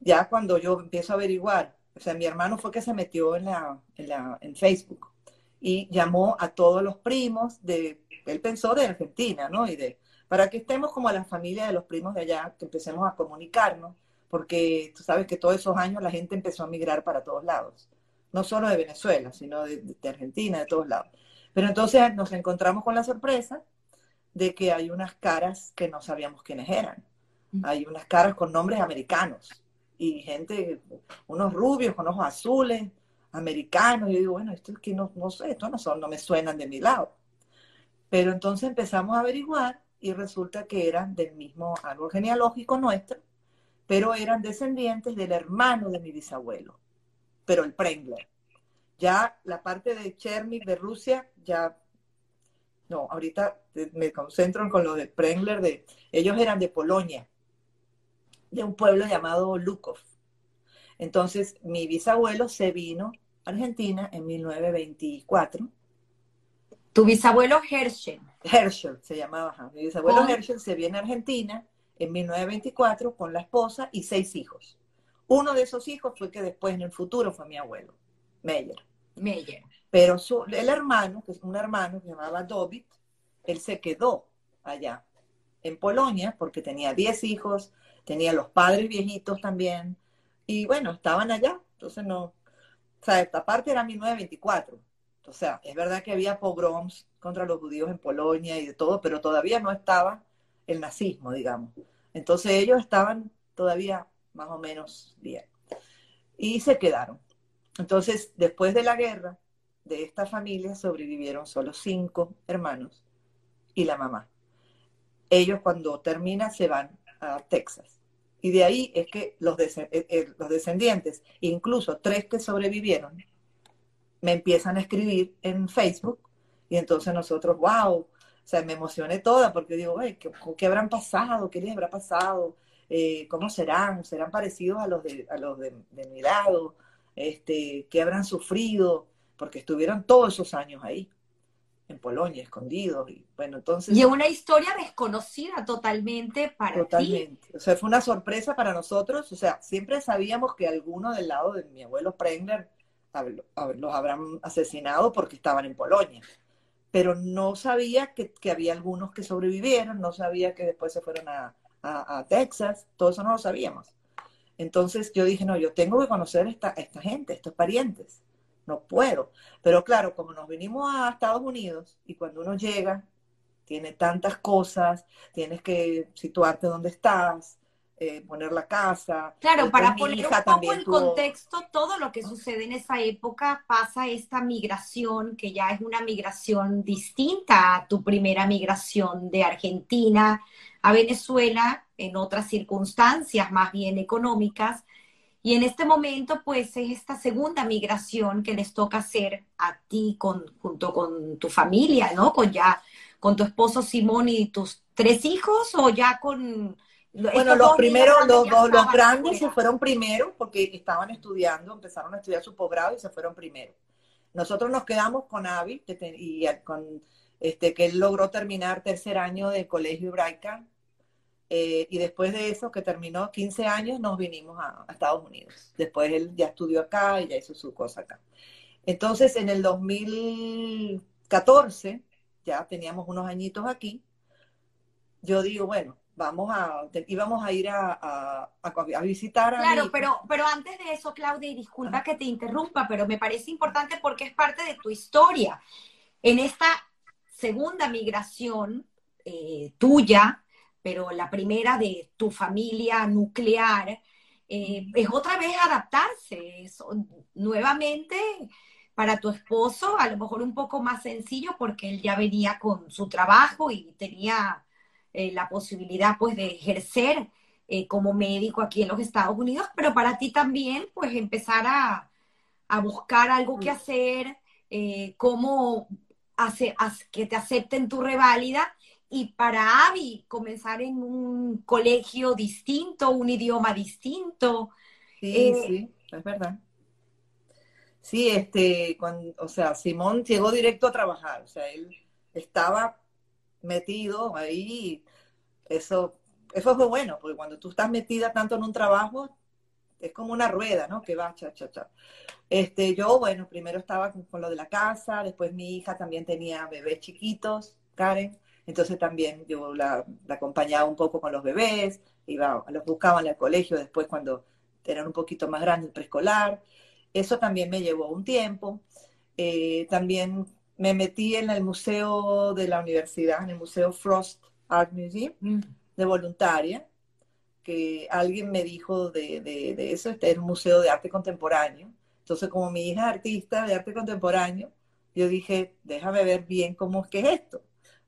ya cuando yo empiezo a averiguar, o sea, mi hermano fue que se metió en, la, en, la, en Facebook y llamó a todos los primos de, él pensó de Argentina, ¿no? Y de, para que estemos como la familia de los primos de allá, que empecemos a comunicarnos, porque tú sabes que todos esos años la gente empezó a migrar para todos lados no solo de Venezuela, sino de, Argentina, de todos lados. Pero entonces nos encontramos con la sorpresa de que hay unas caras que no sabíamos quiénes eran. Hay unas caras con nombres americanos y gente, unos rubios con ojos azules, americanos. Yo digo, bueno, esto es que no, no sé, estos no son, no me suenan de mi lado. Pero entonces empezamos a averiguar y resulta que eran del mismo árbol genealógico nuestro, pero eran descendientes del hermano de mi bisabuelo pero el Prengler. Ya la parte de Chernik de Rusia, ya no, ahorita me concentro con lo de Prengler, de, ellos eran de Polonia, de un pueblo llamado Lukov. Entonces, mi bisabuelo se vino a Argentina en 1924. Tu bisabuelo Herschel. Herschel se llamaba. Mi bisabuelo Herschel se viene a Argentina en 1924 con la esposa y seis hijos. Uno de esos hijos fue que después en el futuro fue mi abuelo, Meyer. Meyer. Pero su, el hermano, que es un hermano que se llamaba Dobit, él se quedó allá en Polonia porque tenía 10 hijos, tenía los padres viejitos también, y bueno, estaban allá, entonces no, o sea, esta parte era 1924, o sea, es verdad que había pogroms contra los judíos en Polonia y de todo, pero todavía no estaba el nazismo, digamos. Entonces ellos estaban todavía más o menos bien. Y se quedaron. Entonces, después de la guerra, de esta familia sobrevivieron solo cinco hermanos y la mamá. Ellos cuando termina se van Texas. Y de ahí es que los, eh, eh, los descendientes, incluso tres que sobrevivieron, me empiezan a escribir en Facebook y entonces nosotros, wow, o sea, me emocioné toda porque digo, ¿qué, ¿qué, habrán pasado? ¿Qué les habrá pasado? Eh, cómo serán, serán parecidos a los de, a los de, mi lado, este, qué habrán sufrido, porque estuvieron todos esos años ahí, en Polonia, escondidos, y bueno, entonces... Y una historia desconocida totalmente para Totalmente, o sea, fue una sorpresa para nosotros, o sea, siempre sabíamos que alguno del lado de mi abuelo Prengler los habrán asesinado porque estaban en Polonia, pero no sabía que, que había algunos que sobrevivieron, no sabía que después se fueron a, a, Texas, todo eso no lo sabíamos. Entonces yo dije, no, yo tengo que conocer esta, esta gente, estos parientes. No puedo. Pero claro, como nos vinimos a Estados Unidos y cuando uno llega, tiene tantas cosas, tienes que situarte donde estás, eh, poner la casa. Claro, para poner un poco en contexto, todo lo que sucede en esa época pasa esta migración, que ya es una migración distinta a tu primera migración de Argentina a Venezuela en otras circunstancias más bien económicas. Y en este momento, pues es esta segunda migración que les toca hacer a ti con, junto con tu familia, ¿no? Con ya, con tu esposo Simón y tus tres hijos o ya con... Bueno, los primeros, los, los, grandes se fueron primero porque estaban estudiando, empezaron a estudiar su posgrado y se fueron primero. Nosotros nos quedamos con Avi y con este, que él logró terminar tercer año de colegio hebraica eh, y después de eso, que terminó 15 años, nos vinimos a, Estados Unidos. Después él ya estudió acá y ya hizo su cosa acá. Entonces, en el 2014, ya teníamos unos añitos aquí, yo digo, bueno, vamos a, íbamos a ir a, a, visitar a Claro, pero, pero antes de eso, Claudia, y disculpa que te interrumpa, pero me parece importante porque es parte de tu historia. En esta segunda migración eh, tuya, pero la primera de tu familia nuclear, eh, es otra vez adaptarse. nuevamente, para tu esposo, a lo mejor un poco más sencillo porque él ya venía con su trabajo y tenía eh, la posibilidad pues de ejercer eh, como médico aquí en los Estados Unidos, pero para ti también pues empezar a, buscar algo que hacer, cómo hacer, que te acepten tu reválida y para Abby comenzar en un colegio distinto, un idioma distinto. Sí, eh, sí, es verdad. Sí, este, o sea, Simón llegó directo a trabajar, o sea, él estaba metido ahí, eso, eso fue bueno, porque cuando tú estás metida tanto en un trabajo, es como una rueda, ¿no? Que va, cha, cha, cha. Este, yo, bueno, primero estaba con, con lo de la casa, después mi hija también tenía bebés chiquitos, Karen, entonces también yo la, acompañaba un poco con los bebés, iba, los buscaba en el colegio después cuando eran un poquito más grandes, preescolar. Eso también me llevó un tiempo. Eh, también me metí en el museo de la universidad, en el Museo Frost Art Museum, mm. de voluntaria, que alguien me dijo de, de, eso, este es un museo de arte contemporáneo. Entonces, como mi hija es artista de arte contemporáneo, yo dije, déjame ver bien cómo es que es esto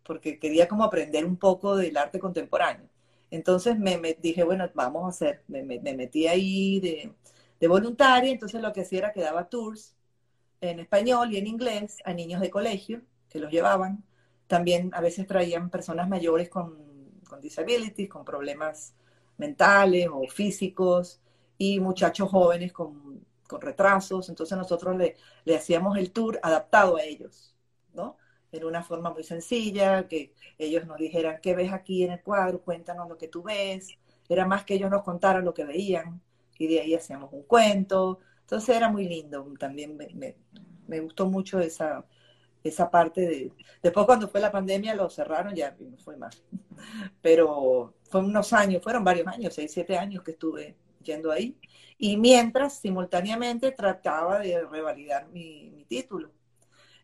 porque quería como aprender un poco del arte contemporáneo. Entonces me, dije, bueno, vamos a hacer, me, metí ahí de, voluntaria, entonces lo que hacía era que daba tours en español y en inglés a niños de colegio que los llevaban. También a veces traían personas mayores con, con disabilities, con problemas mentales o físicos, y muchachos jóvenes con, con retrasos. Entonces nosotros le, hacíamos el tour adaptado a ellos. En una forma muy sencilla, que ellos nos dijeran, ¿qué ves aquí en el cuadro? Cuéntanos lo que tú ves. Era más que ellos nos contaran lo que veían y de ahí hacíamos un cuento. Entonces era muy lindo. También me, gustó mucho esa, esa parte de... Después cuando fue la pandemia lo cerraron, ya no fue más. Pero fue unos años, fueron varios años, seis, siete años que estuve yendo ahí. Y mientras, simultáneamente, trataba de revalidar mi título.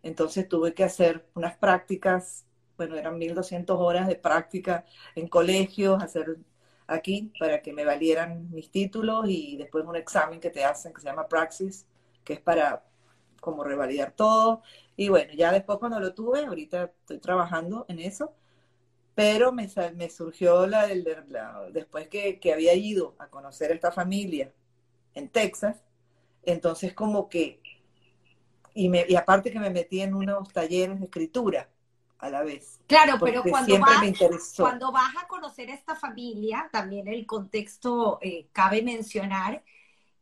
Entonces tuve que hacer unas prácticas, bueno, eran 1200 horas de práctica en colegios, hacer aquí para que me valieran mis títulos y después un examen que te hacen que se llama Praxis, que es para como revalidar todo. Y bueno, ya después cuando lo tuve, ahorita estoy trabajando en eso, pero me, me surgió la, después que, que, había ido a conocer a esta familia en Texas, entonces como que y, aparte que me metí en unos talleres de escritura a la vez. Claro, pero cuando vas, cuando vas a conocer a esta familia, también el contexto eh, cabe mencionar,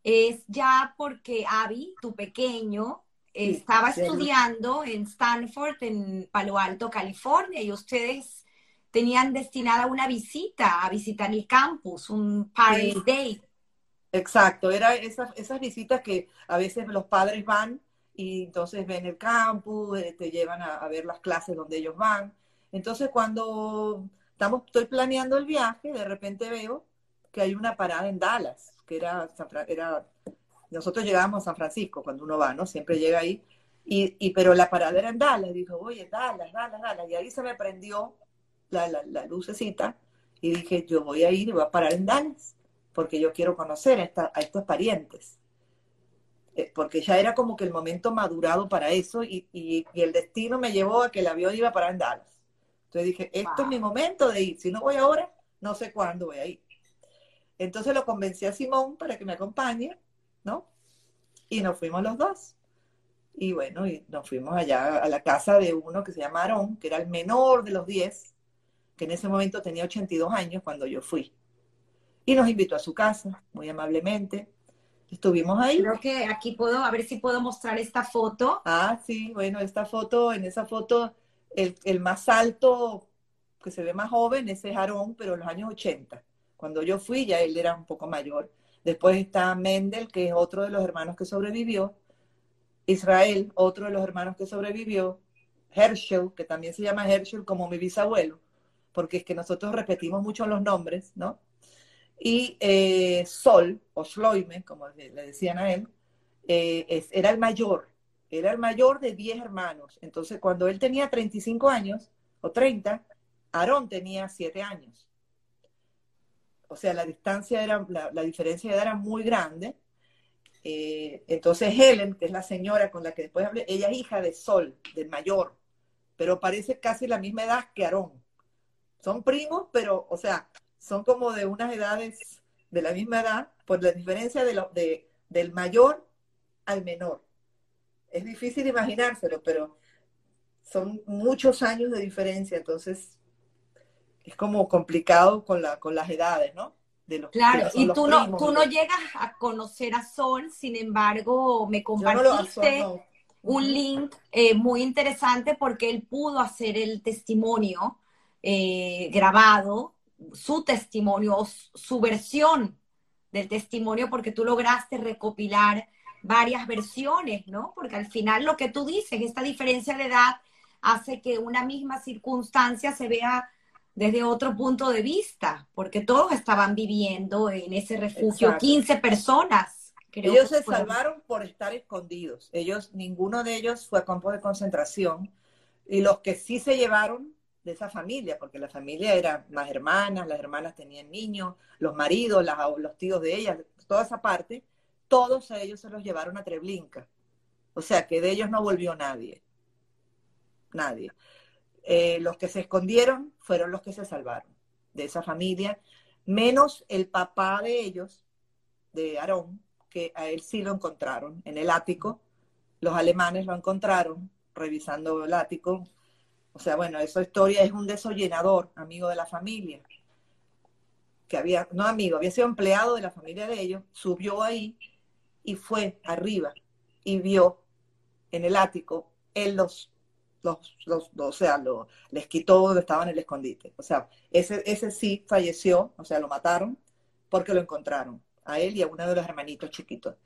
es ya porque Abby, tu pequeño, estaba estudiando en Stanford, en Palo Alto, California, y ustedes tenían destinada una visita, a visitar el campus, un party day. Exacto, era esas, esas visitas que a veces los padres van y entonces ven el campus, eh, te llevan a, ver las clases donde ellos van. Entonces cuando estamos, estoy planeando el viaje, de repente veo que hay una parada en Dallas, que era, era nosotros llegábamos a San Francisco cuando uno va, ¿no? Siempre llega ahí. Y, y, pero la parada era en Dallas, dijo, oye, Dallas, Dallas, Dallas. Y ahí se me prendió la, la, la lucecita y dije, yo voy a ir y voy a parar en Dallas, porque yo quiero conocer a, esta, a estos parientes. Eh, porque ya era como que el momento madurado para eso y, el destino me llevó a que el avión iba para Dallas. Entonces dije, esto es mi momento de ir, si no voy ahora, no sé cuándo voy a ir. Entonces lo convencí a Simón para que me acompañe, ¿no? Y nos fuimos los dos. Y bueno, y nos fuimos allá a la casa de uno que se llama Aarón, que era el menor de los 10, que en ese momento tenía 82 años cuando yo fui. Y nos invitó a su casa, muy amablemente Estuvimos ahí. Creo que aquí puedo, a ver si puedo mostrar esta foto. Ah, sí, bueno, esta foto, en esa foto, el, más alto, que se ve más joven, ese es Aarón, pero en los años 80. Cuando yo fui, ya él era un poco mayor. Después está Mendel, que es otro de los hermanos que sobrevivió. Israel, otro de los hermanos que sobrevivió. Herschel, que también se llama Herschel como mi bisabuelo, porque es que nosotros repetimos mucho los nombres, ¿no? Y eh, Sol, o Schloime, como le, decían a él, eh, era el mayor. era el mayor de 10 hermanos. Entonces, cuando él tenía 35 años o 30, Aarón tenía 7 años. O sea, la distancia era, la, diferencia de edad era muy grande. Eh, entonces, Helen, que es la señora con la que después hablé, ella es hija de Sol, del mayor, pero parece casi la misma edad que Aarón. Son primos, pero, o sea, son como de unas edades de la misma edad, por la diferencia de, lo, de del mayor al menor. Es difícil imaginárselo, pero son muchos años de diferencia, entonces es como complicado con, la, con las edades, ¿no? De los, claro, y tú no, tú no llegas a conocer a Sol, sin embargo, me compartiste un link eh, muy interesante porque él pudo hacer el testimonio eh, grabado, su testimonio, su versión del testimonio, porque tú lograste recopilar varias versiones, ¿no? Porque al final lo que tú dices, esta diferencia de edad hace que una misma circunstancia se vea desde otro punto de vista, porque todos estaban viviendo en ese refugio, 15 personas. ellos se salvaron por estar escondidos. Ellos, ninguno de ellos fue a campo de concentración. Y los que sí se llevaron de esa familia, porque la familia era más hermanas, las hermanas tenían niños, los maridos, los tíos de ellas, toda esa parte, todos ellos se los llevaron a Treblinka. O sea que de ellos no volvió nadie. Nadie. Eh, los que se escondieron fueron los que se salvaron de esa familia, menos el papá de ellos, de Aarón, que a él sí lo encontraron en el ático. Los alemanes lo encontraron revisando el ático. O sea, bueno, esa historia es un desollenador, amigo de la familia, que había, no amigo, había sido empleado de la familia de ellos, subió ahí y fue arriba y vio en el ático, él los, los, los, o sea, les quitó donde estaba en el escondite. O sea, ese, ese sí falleció, o sea, lo mataron porque lo encontraron, a él y a uno de los hermanitos chiquitos.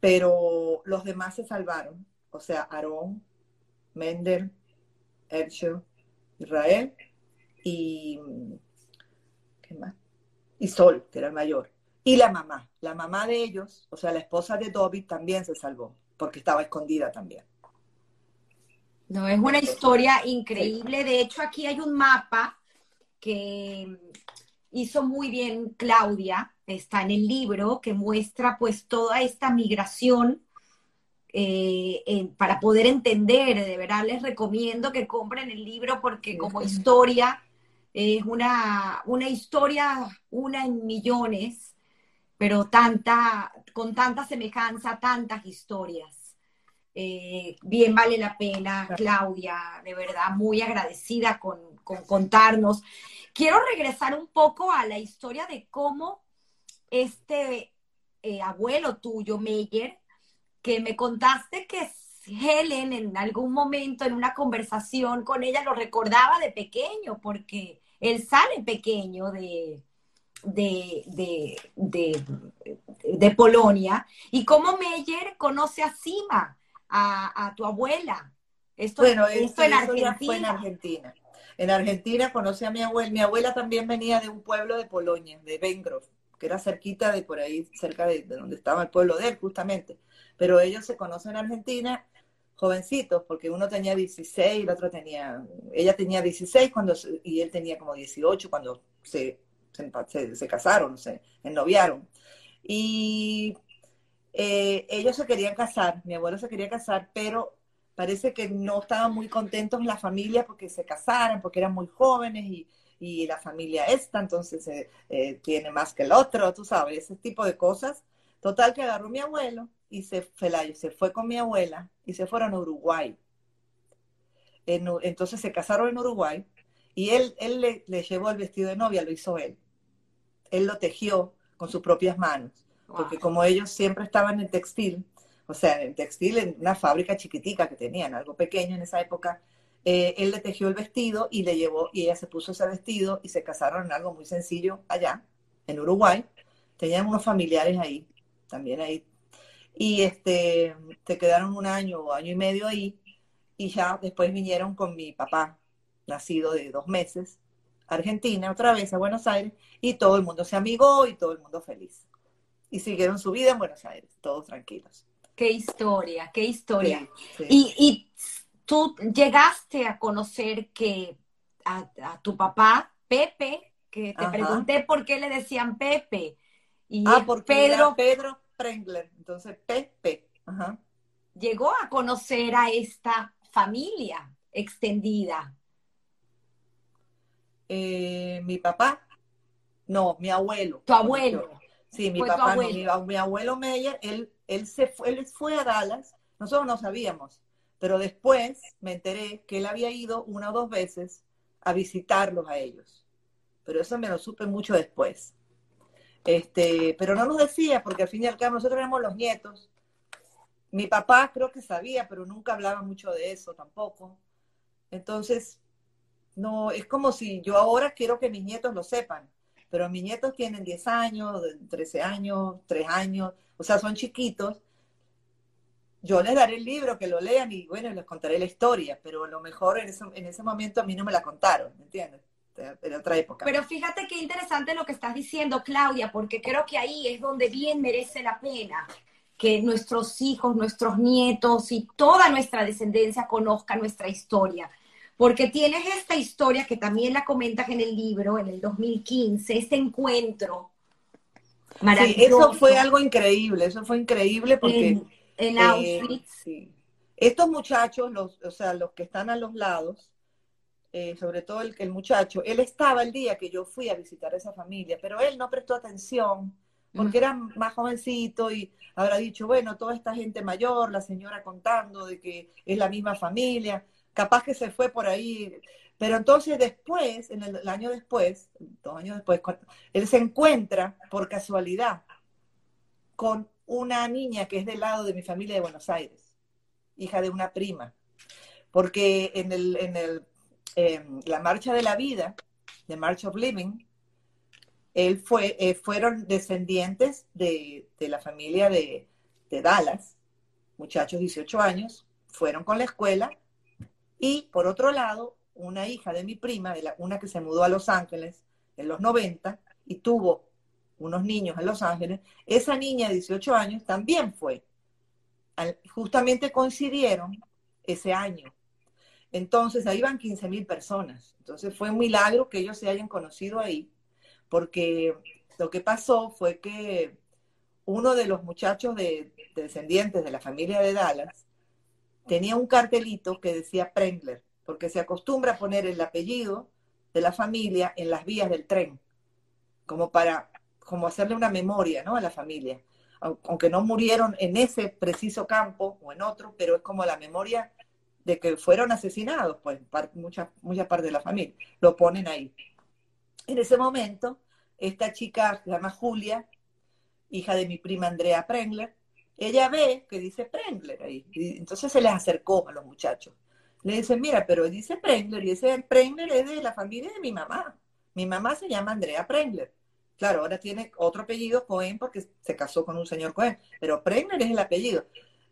Pero los demás se salvaron, o sea, Aarón, Mendel, Israel y, ¿qué más? Y Sol, que era el mayor. Y la mamá, la mamá de ellos, o sea, la esposa de Dobby, también se salvó, porque estaba escondida también. No, es una historia increíble. De hecho, aquí hay un mapa que hizo muy bien Claudia, está en el libro, que muestra pues toda esta migración eh, para poder entender, de verdad les recomiendo que compren el libro porque como historia es una, una historia, una en millones, pero tanta, con tanta semejanza, tantas historias. Eh, bien vale la pena, Claudia, de verdad, muy agradecida con, contarnos. Quiero regresar un poco a la historia de cómo este eh, abuelo tuyo, Meyer, que me contaste que Helen en algún momento en una conversación con ella lo recordaba de pequeño, porque él sale pequeño de, de, de, Polonia, y cómo Meyer conoce a Sima, a, tu abuela. Esto, bueno, esto, en, Argentina. Fue en Argentina. En Argentina conoce a mi abuela. Mi abuela también venía de un pueblo de Polonia, de Vengrov, que era cerquita de por ahí, cerca de, donde estaba el pueblo de él, justamente. Pero ellos se conocen en Argentina jovencitos, porque uno tenía 16, el otro tenía, ella tenía 16 cuando, y él tenía como 18 cuando se se, casaron, se ennoviaron. Y eh, ellos se querían casar, mi abuelo se quería casar, pero parece que no estaban muy contentos la familia porque se casaran, porque eran muy jóvenes y, la familia esta, entonces eh, eh, tiene más que el otro, tú sabes, ese tipo de cosas. Total que agarró mi abuelo y se, se fue con mi abuela y se fueron a Uruguay. entonces se casaron en Uruguay y él, él le, le, llevó el vestido de novia, lo hizo él él lo tejió con sus propias manos, porque como ellos siempre estaban en textil, o sea, en textil, en una fábrica chiquitica que tenían, algo pequeño en esa época, eh, él le tejió el vestido y le llevó, y ella se puso ese vestido y se casaron en algo muy sencillo allá, en Uruguay. Tenían unos familiares ahí, también ahí. Y este, se quedaron un año o año y medio ahí, y ya después vinieron con mi papá, nacido de dos meses, Argentina, otra vez a Buenos Aires, y todo el mundo se amigó y todo el mundo feliz. Y siguieron su vida en Buenos Aires, todos tranquilos. Qué historia, qué historia. Y, tú llegaste a conocer que a, tu papá, Pepe, que te pregunté por qué le decían Pepe. Y ah, porque Pedro, Pedro Prengler, entonces Pepe. Llegó a conocer a esta familia extendida. Eh, mi papá, no, mi abuelo. Tu abuelo. Sí, mi papá, mi, abuelo Meyer, él, él, se fue, él fue a Dallas, nosotros no sabíamos, pero después me enteré que él había ido una o dos veces a visitarlos a ellos. Pero eso me lo supe mucho después. Este, pero no nos decía, porque al fin y al cabo nosotros éramos los nietos. Mi papá creo que sabía, pero nunca hablaba mucho de eso tampoco. Entonces, no, es como si yo ahora quiero que mis nietos lo sepan, pero mis nietos tienen 10 años, 13 años, 3 años, o sea, son chiquitos. Yo les daré el libro, que lo lean y bueno, les contaré la historia, pero a lo mejor en ese, en ese momento a mí no me la contaron, ¿me entiendes? Otra época. Pero fíjate qué interesante lo que estás diciendo, Claudia, porque creo que ahí es donde bien merece la pena que nuestros hijos, nuestros nietos y toda nuestra descendencia conozcan nuestra historia porque tienes esta historia que también la comentas en el libro, en el 2015, este encuentro maravilloso. Sí, eso fue algo increíble, eso fue increíble porque... En, eh, Auschwitz. Estos muchachos, los, o sea, los que están a los lados, eh, sobre todo el, el muchacho, él estaba el día que yo fui a visitar a esa familia, pero él no prestó atención porque era más jovencito y habrá dicho, bueno, toda esta gente mayor, la señora contando de que es la misma familia, capaz que se fue por ahí. Pero entonces después, en el, año después, dos años después, él se encuentra por casualidad con una niña que es del lado de mi familia de Buenos Aires, hija de una prima. Porque en, el, en el, la Marcha de la Vida, de March of Living, él fue, eh, fueron descendientes de, de la familia de, de Dallas, muchachos 18 años, fueron con la escuela y por otro lado, una hija de mi prima, de la, una que se mudó a Los Ángeles en los 90 y tuvo unos niños en Los Ángeles, esa niña de 18 años también fue. justamente coincidieron ese año. Entonces, ahí van 15 mil personas. Entonces, fue un milagro que ellos se hayan conocido ahí, porque lo que pasó fue que uno de los muchachos de descendientes de la familia de Dallas tenía un cartelito que decía Prengler, porque se acostumbra a poner el apellido de la familia en las vías del tren, como para como hacerle una memoria ¿no? a la familia. Aunque no murieron en ese preciso campo o en otro, pero es como la memoria de que fueron asesinados, pues mucha, mucha parte de la familia. Lo ponen ahí. En ese momento, esta chica se llama Julia, hija de mi prima Andrea Prengler, ella ve que dice Prengler ahí. Y entonces se les acercó a los muchachos. Le dice, mira, pero dice Prengler y ese Prengler es de la familia de mi mamá. Mi mamá se llama Andrea Prengler. Claro, ahora tiene otro apellido, Cohen, porque se casó con un señor Cohen, pero Prengler es el apellido.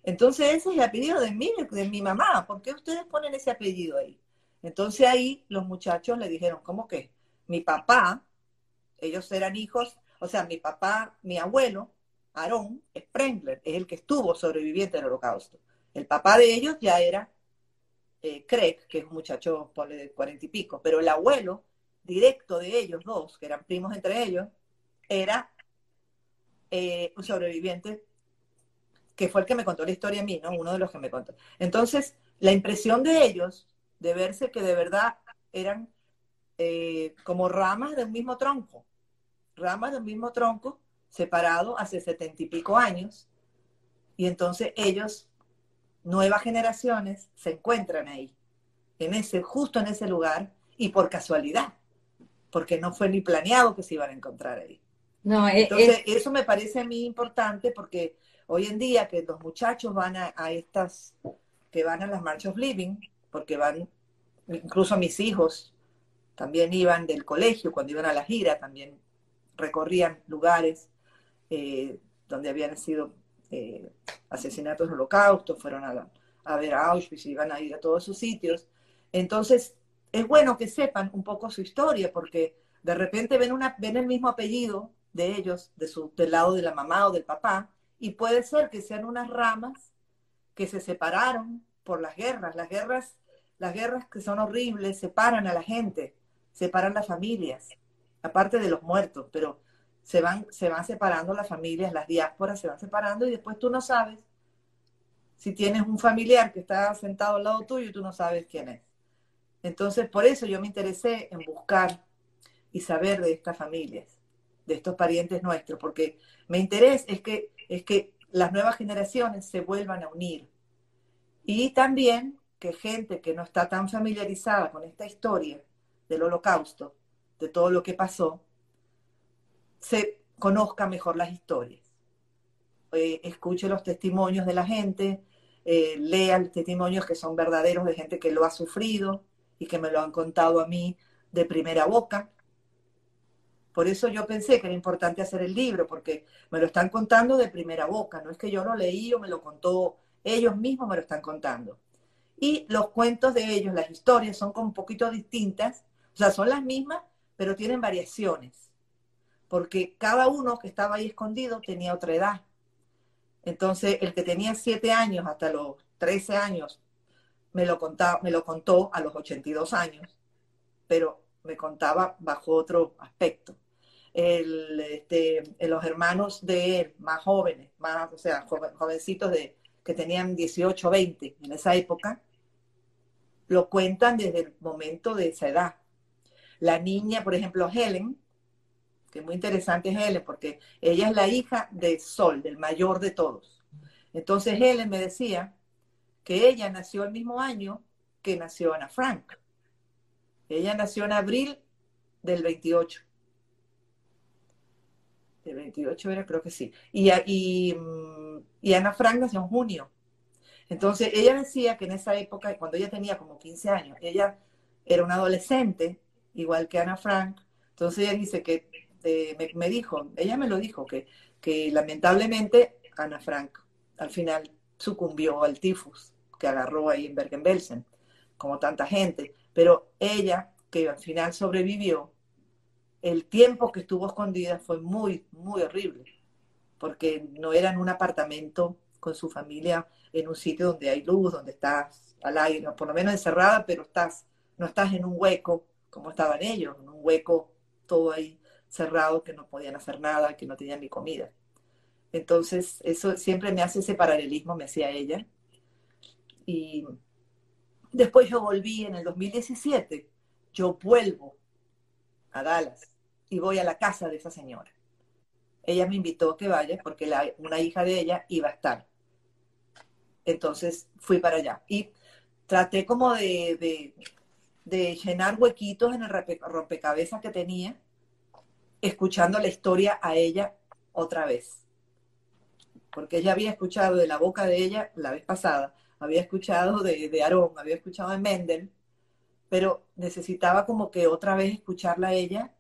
Entonces ese es el apellido de mi, de mi mamá. ¿Por qué ustedes ponen ese apellido ahí? Entonces ahí los muchachos le dijeron, ¿cómo que? Mi papá, ellos eran hijos, o sea, mi papá, mi abuelo, Aarón Sprengler, es el que estuvo sobreviviente del holocausto. El papá de ellos ya era eh, Craig, que es un muchacho de cuarenta y pico, pero el abuelo directo de ellos dos, que eran primos entre ellos, era eh, un sobreviviente que fue el que me contó la historia a mí, ¿no? Uno de los que me contó. Entonces, la impresión de ellos, de verse que de verdad eran eh, como ramas de un mismo tronco, ramas de un mismo tronco, separado hace setenta y pico años, y entonces ellos, nuevas generaciones, se encuentran ahí, en ese, justo en ese lugar, y por casualidad, porque no fue ni planeado que se iban a encontrar ahí. No, e, entonces, eso me parece a mí importante porque hoy en día que los muchachos van a, estas, que van a las March of Living, porque van, incluso mis hijos también iban del colegio, cuando iban a la gira, también recorrían lugares eh, donde habían sido eh, asesinatos holocaustos, fueron a, a, ver a Auschwitz iban a ir a todos sus sitios. Entonces, es bueno que sepan un poco su historia, porque de repente ven, una, ven el mismo apellido de ellos, de su, del lado de la mamá o del papá, y puede ser que sean unas ramas que se separaron por las guerras. Las guerras, las guerras que son horribles, separan a la gente, separan las familias, aparte de los muertos, pero se van, se van separando las familias, las diásporas se van separando y después tú no sabes si tienes un familiar que está sentado al lado tuyo y tú no sabes quién es. Entonces, por eso yo me interesé en buscar y saber de estas familias, de estos parientes nuestros, porque mi interés es que, es que las nuevas generaciones se vuelvan a unir. Y también que gente que no está tan familiarizada con esta historia del holocausto, de todo lo que pasó, se conozca mejor las historias. Eh, escuche los testimonios de la gente, eh, lea los testimonios que son verdaderos de gente que lo ha sufrido y que me lo han contado a mí de primera boca. Por eso yo pensé que era importante hacer el libro, porque me lo están contando de primera boca, no es que yo lo leí o me lo contó, ellos mismos me lo están contando. Y los cuentos de ellos, las historias son como un poquito distintas, o sea, son las mismas, pero tienen variaciones, porque cada uno que estaba ahí escondido tenía otra edad. Entonces, el que tenía siete años hasta los 13 años, me lo, contaba, me lo contó a los 82 años, pero me contaba bajo otro aspecto. El, este, los hermanos de él, más jóvenes, más, o sea, jovencitos de, que tenían 18, 20 en esa época, lo cuentan desde el momento de esa edad. La niña, por ejemplo, Helen, que es muy interesante es Helen, porque ella es la hija de Sol, del mayor de todos. Entonces Helen me decía que ella nació el mismo año que nació Ana Frank. Ella nació en abril del 28. Del 28 era, creo que sí. Y, y, y Ana Frank nació en junio. Entonces ella decía que en esa época, cuando ella tenía como 15 años, ella era una adolescente, igual que Ana Frank. Entonces ella dice que me, dijo, ella me lo dijo, que, que lamentablemente Ana Frank al final sucumbió al tifus que agarró ahí en Bergen-Belsen, como tanta gente. Pero ella, que al final sobrevivió, el tiempo que estuvo escondida fue muy, muy horrible, porque no era en un apartamento con su familia, en un sitio donde hay luz, donde estás al aire, por lo menos encerrada, pero estás, no estás en un hueco como estaban ellos, en un hueco todo ahí cerrado, que no podían hacer nada, que no tenían ni comida. Entonces, eso siempre me hace ese paralelismo, me hacía ella. Y después yo volví en el 2017, yo vuelvo a Dallas y voy a la casa de esa señora. Ella me invitó a que vaya porque una hija de ella iba a estar. Entonces fui para allá y traté como de, de llenar huequitos en el rompecabezas que tenía escuchando la historia a ella otra vez. Porque ella había escuchado de la boca de ella la vez pasada, había escuchado de, de Aarón, había escuchado de Mendel, pero necesitaba como que otra vez escucharla a ella.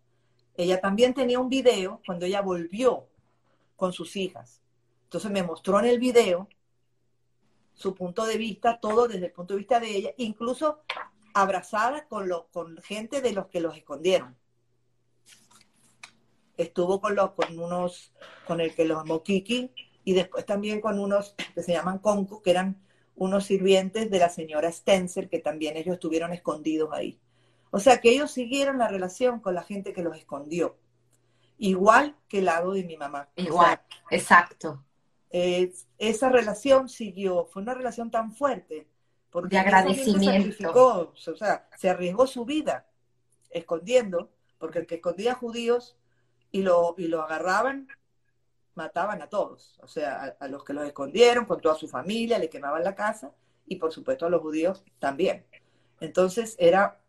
Ella también tenía un video cuando ella volvió con sus hijas. Entonces me mostró en el video su punto de vista, todo desde el punto de vista de ella, incluso abrazada con, lo, con gente de los que los escondieron estuvo con los, con unos, con el que los llamó Kiki, y después también con unos que se llaman Conco, que eran unos sirvientes de la señora Stenzel, que también ellos estuvieron escondidos ahí. O sea que ellos siguieron la relación con la gente que los escondió. Igual que el lado de mi mamá. Igual, exacto. esa relación siguió, fue una relación tan fuerte. Porque de agradecimiento. o sea, se arriesgó su vida escondiendo, porque el que escondía judíos y lo, y lo agarraban, mataban a todos, o sea, a, los que los escondieron con toda su familia, le quemaban la casa y por supuesto a los judíos también. Entonces era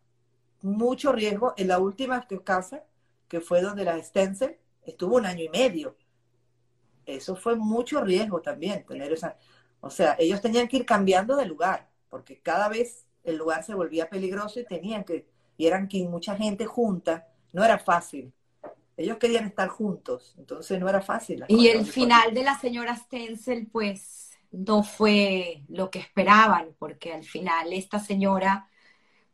mucho riesgo. En la última casa, que fue donde la Stenzel, estuvo un año y medio. Eso fue mucho riesgo también, tener esa... O sea, ellos tenían que ir cambiando de lugar, porque cada vez el lugar se volvía peligroso y tenían que, y eran que mucha gente junta, no era fácil ellos querían estar juntos, entonces no era fácil. Y el final de la señora Stenzel, pues, no fue lo que esperaban, porque al final esta señora,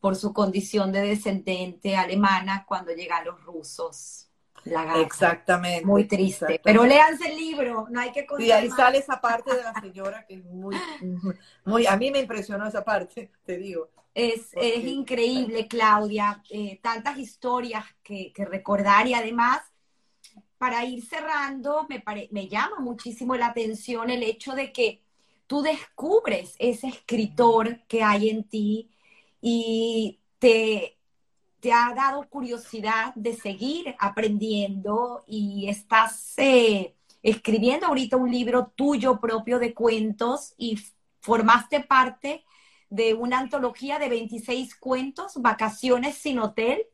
por su condición de descendente alemana, cuando llegan los rusos, Exactamente. Muy triste. Pero léanse el libro, no hay que. Y ahí sale esa parte de la señora que es muy, muy, a mí me impresionó esa parte, te digo. Es, es increíble, Claudia, eh, tantas historias que, que, recordar y además, para ir cerrando, me, me llama muchísimo la atención el hecho de que tú descubres ese escritor que hay en ti y te, te ha dado curiosidad de seguir aprendiendo y estás eh, escribiendo ahorita un libro tuyo propio de cuentos y formaste parte de una antología de 26 cuentos, Vacaciones sin Hotel.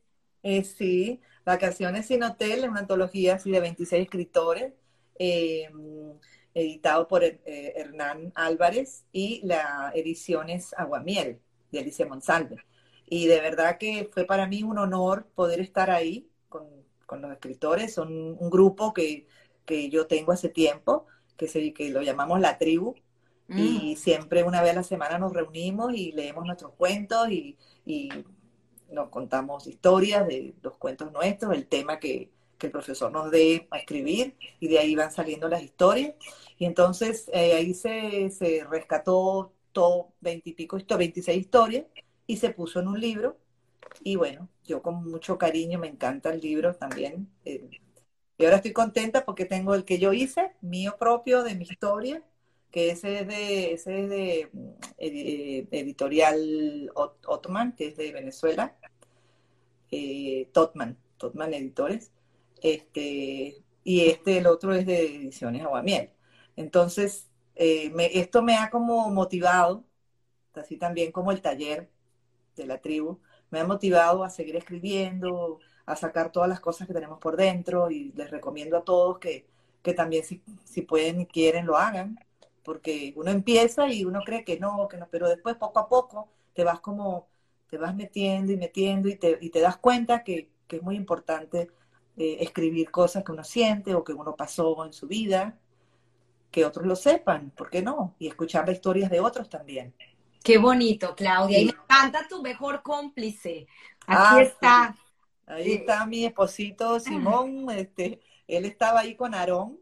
Eh, sí, Vacaciones sin Hotel una antología así de 26 escritores, eh, editado por Hernán Álvarez y la edición es Aguamiel de Alicia Monsalve. Y de verdad que fue para mí un honor poder estar ahí con, los escritores. Son un grupo que, yo tengo hace tiempo, que, se, que lo llamamos La Tribu. Y mm. siempre una vez a la semana nos reunimos y leemos nuestros cuentos y, nos contamos historias de los cuentos nuestros, el tema que, el profesor nos dé a escribir y de ahí van saliendo las historias. Y entonces eh, ahí se, se rescató todo veintipico, veintiséis historias y se puso en un libro. Y bueno, yo con mucho cariño, me encanta el libro también. Eh, y ahora estoy contenta porque tengo el que yo hice, mío propio, de mi historia, que ese es de, ese es de mm, eh, editorial Ottoman, que es de Venezuela. Eh, Totman, Totman Editores. Este, y este, el otro es de Ediciones Aguamiel. Entonces, esto me ha como motivado, así también como el taller de la tribu, me ha motivado a seguir escribiendo, a sacar todas las cosas que tenemos por dentro y les recomiendo a todos que, también si, si, pueden y quieren lo hagan, porque uno empieza y uno cree que no, que no, pero después poco a poco te vas como, te vas metiendo y metiendo y te, y te das cuenta que, es muy importante eh, escribir cosas que uno siente o que uno pasó en su vida, que otros lo sepan, ¿por qué no? Y escuchar las historias de otros también. Qué bonito, Claudia. Y me encanta tu mejor cómplice. Aquí ah, está. Ahí está mi esposito Simón. Este, él estaba ahí con Aarón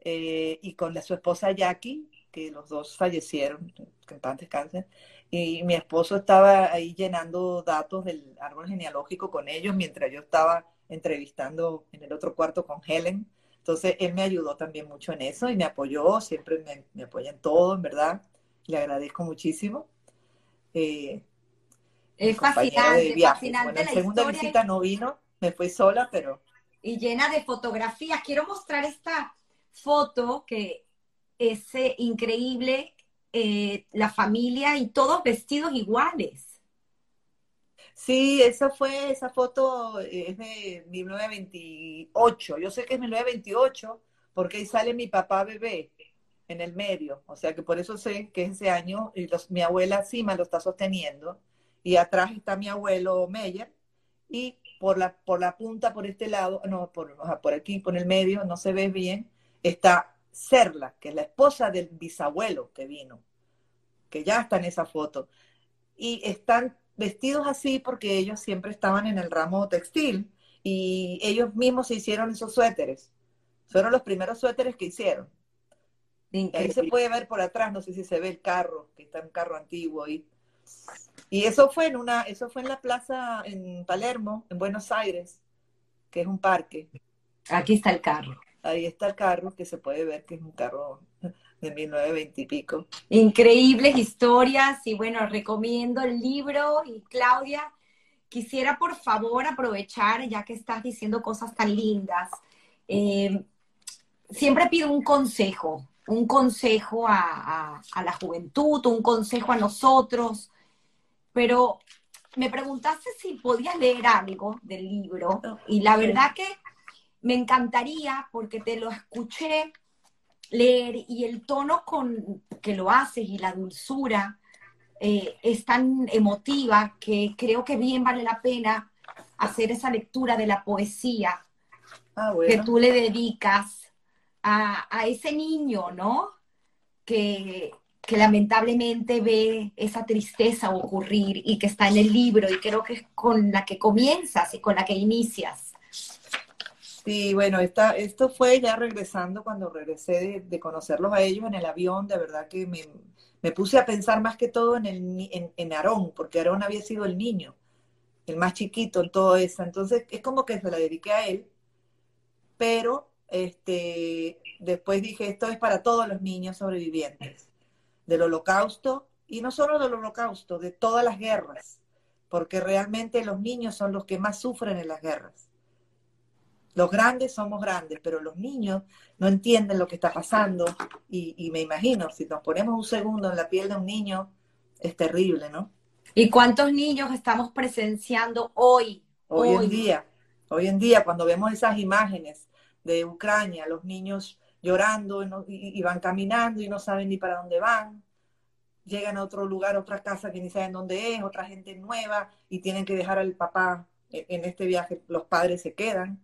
eh, y con la, su esposa Jackie, que los dos fallecieron, paz descansen. Y mi esposo estaba ahí llenando datos del árbol genealógico con ellos mientras yo estaba entrevistando en el otro cuarto con Helen. Entonces, él me ayudó también mucho en eso y me apoyó, siempre me, me apoya en todo, en verdad le agradezco muchísimo. Eh, es fascinante, fascinante en la segunda visita no vino, me fui sola, pero... Y llena de fotografías. Quiero mostrar esta foto que es eh, increíble, eh, la familia y todos vestidos iguales. Sí, esa fue, esa foto es de 1928. Yo sé que es 1928 porque ahí sale mi papá bebé en el medio, o sea que por eso sé que ese año y mi abuela Sima lo está sosteniendo y atrás está mi abuelo Meyer y por la, por la punta, por este lado, no, por, por aquí, por el medio, no se ve bien, está Serla, que es la esposa del bisabuelo que vino, que ya está en esa foto. Y están vestidos así porque ellos siempre estaban en el ramo textil y ellos mismos se hicieron esos suéteres. Fueron los primeros suéteres que hicieron. Ahí se puede ver por atrás, no sé si se ve el carro, que está un carro antiguo ahí. Y eso fue en una, eso fue en la plaza en Palermo, en Buenos Aires, que es un parque. Aquí está el carro. Ahí está el carro, que se puede ver que es un carro de 1920 y pico. Increíbles historias y bueno, recomiendo el libro. Y Claudia, quisiera por favor aprovechar, ya que estás diciendo cosas tan lindas, eh, siempre pido un consejo un consejo a, la juventud, un consejo a nosotros, pero me preguntaste si podía leer algo del libro y la verdad que me encantaría porque te lo escuché leer y el tono con que lo haces y la dulzura eh, es tan emotiva que creo que bien vale la pena hacer esa lectura de la poesía ah, que tú le dedicas a, ese niño, ¿no? Que, lamentablemente ve esa tristeza ocurrir y que está en el libro y creo que es con la que comienzas y con la que inicias. Sí, bueno, esta, esto fue ya regresando cuando regresé de, conocerlos a ellos en el avión, de verdad que me, puse a pensar más que todo en, el, en Aarón, porque Aarón había sido el niño, el más chiquito en todo eso. Entonces es como que se la dediqué a él, pero este, después dije, esto es para todos los niños sobrevivientes del holocausto, y no solo del holocausto, de todas las guerras, porque realmente los niños son los que más sufren en las guerras. Los grandes somos grandes, pero los niños no entienden lo que está pasando y, y me imagino, si nos ponemos un segundo en la piel de un niño, es terrible, ¿no? ¿Y cuántos niños estamos presenciando hoy? Hoy, en día, hoy en día, cuando vemos esas imágenes de Ucrania, los niños llorando y, van caminando y no saben ni para dónde van, llegan a otro lugar, otra casa que ni saben dónde es, otra gente nueva y tienen que dejar al papá e, en este viaje, los padres se quedan.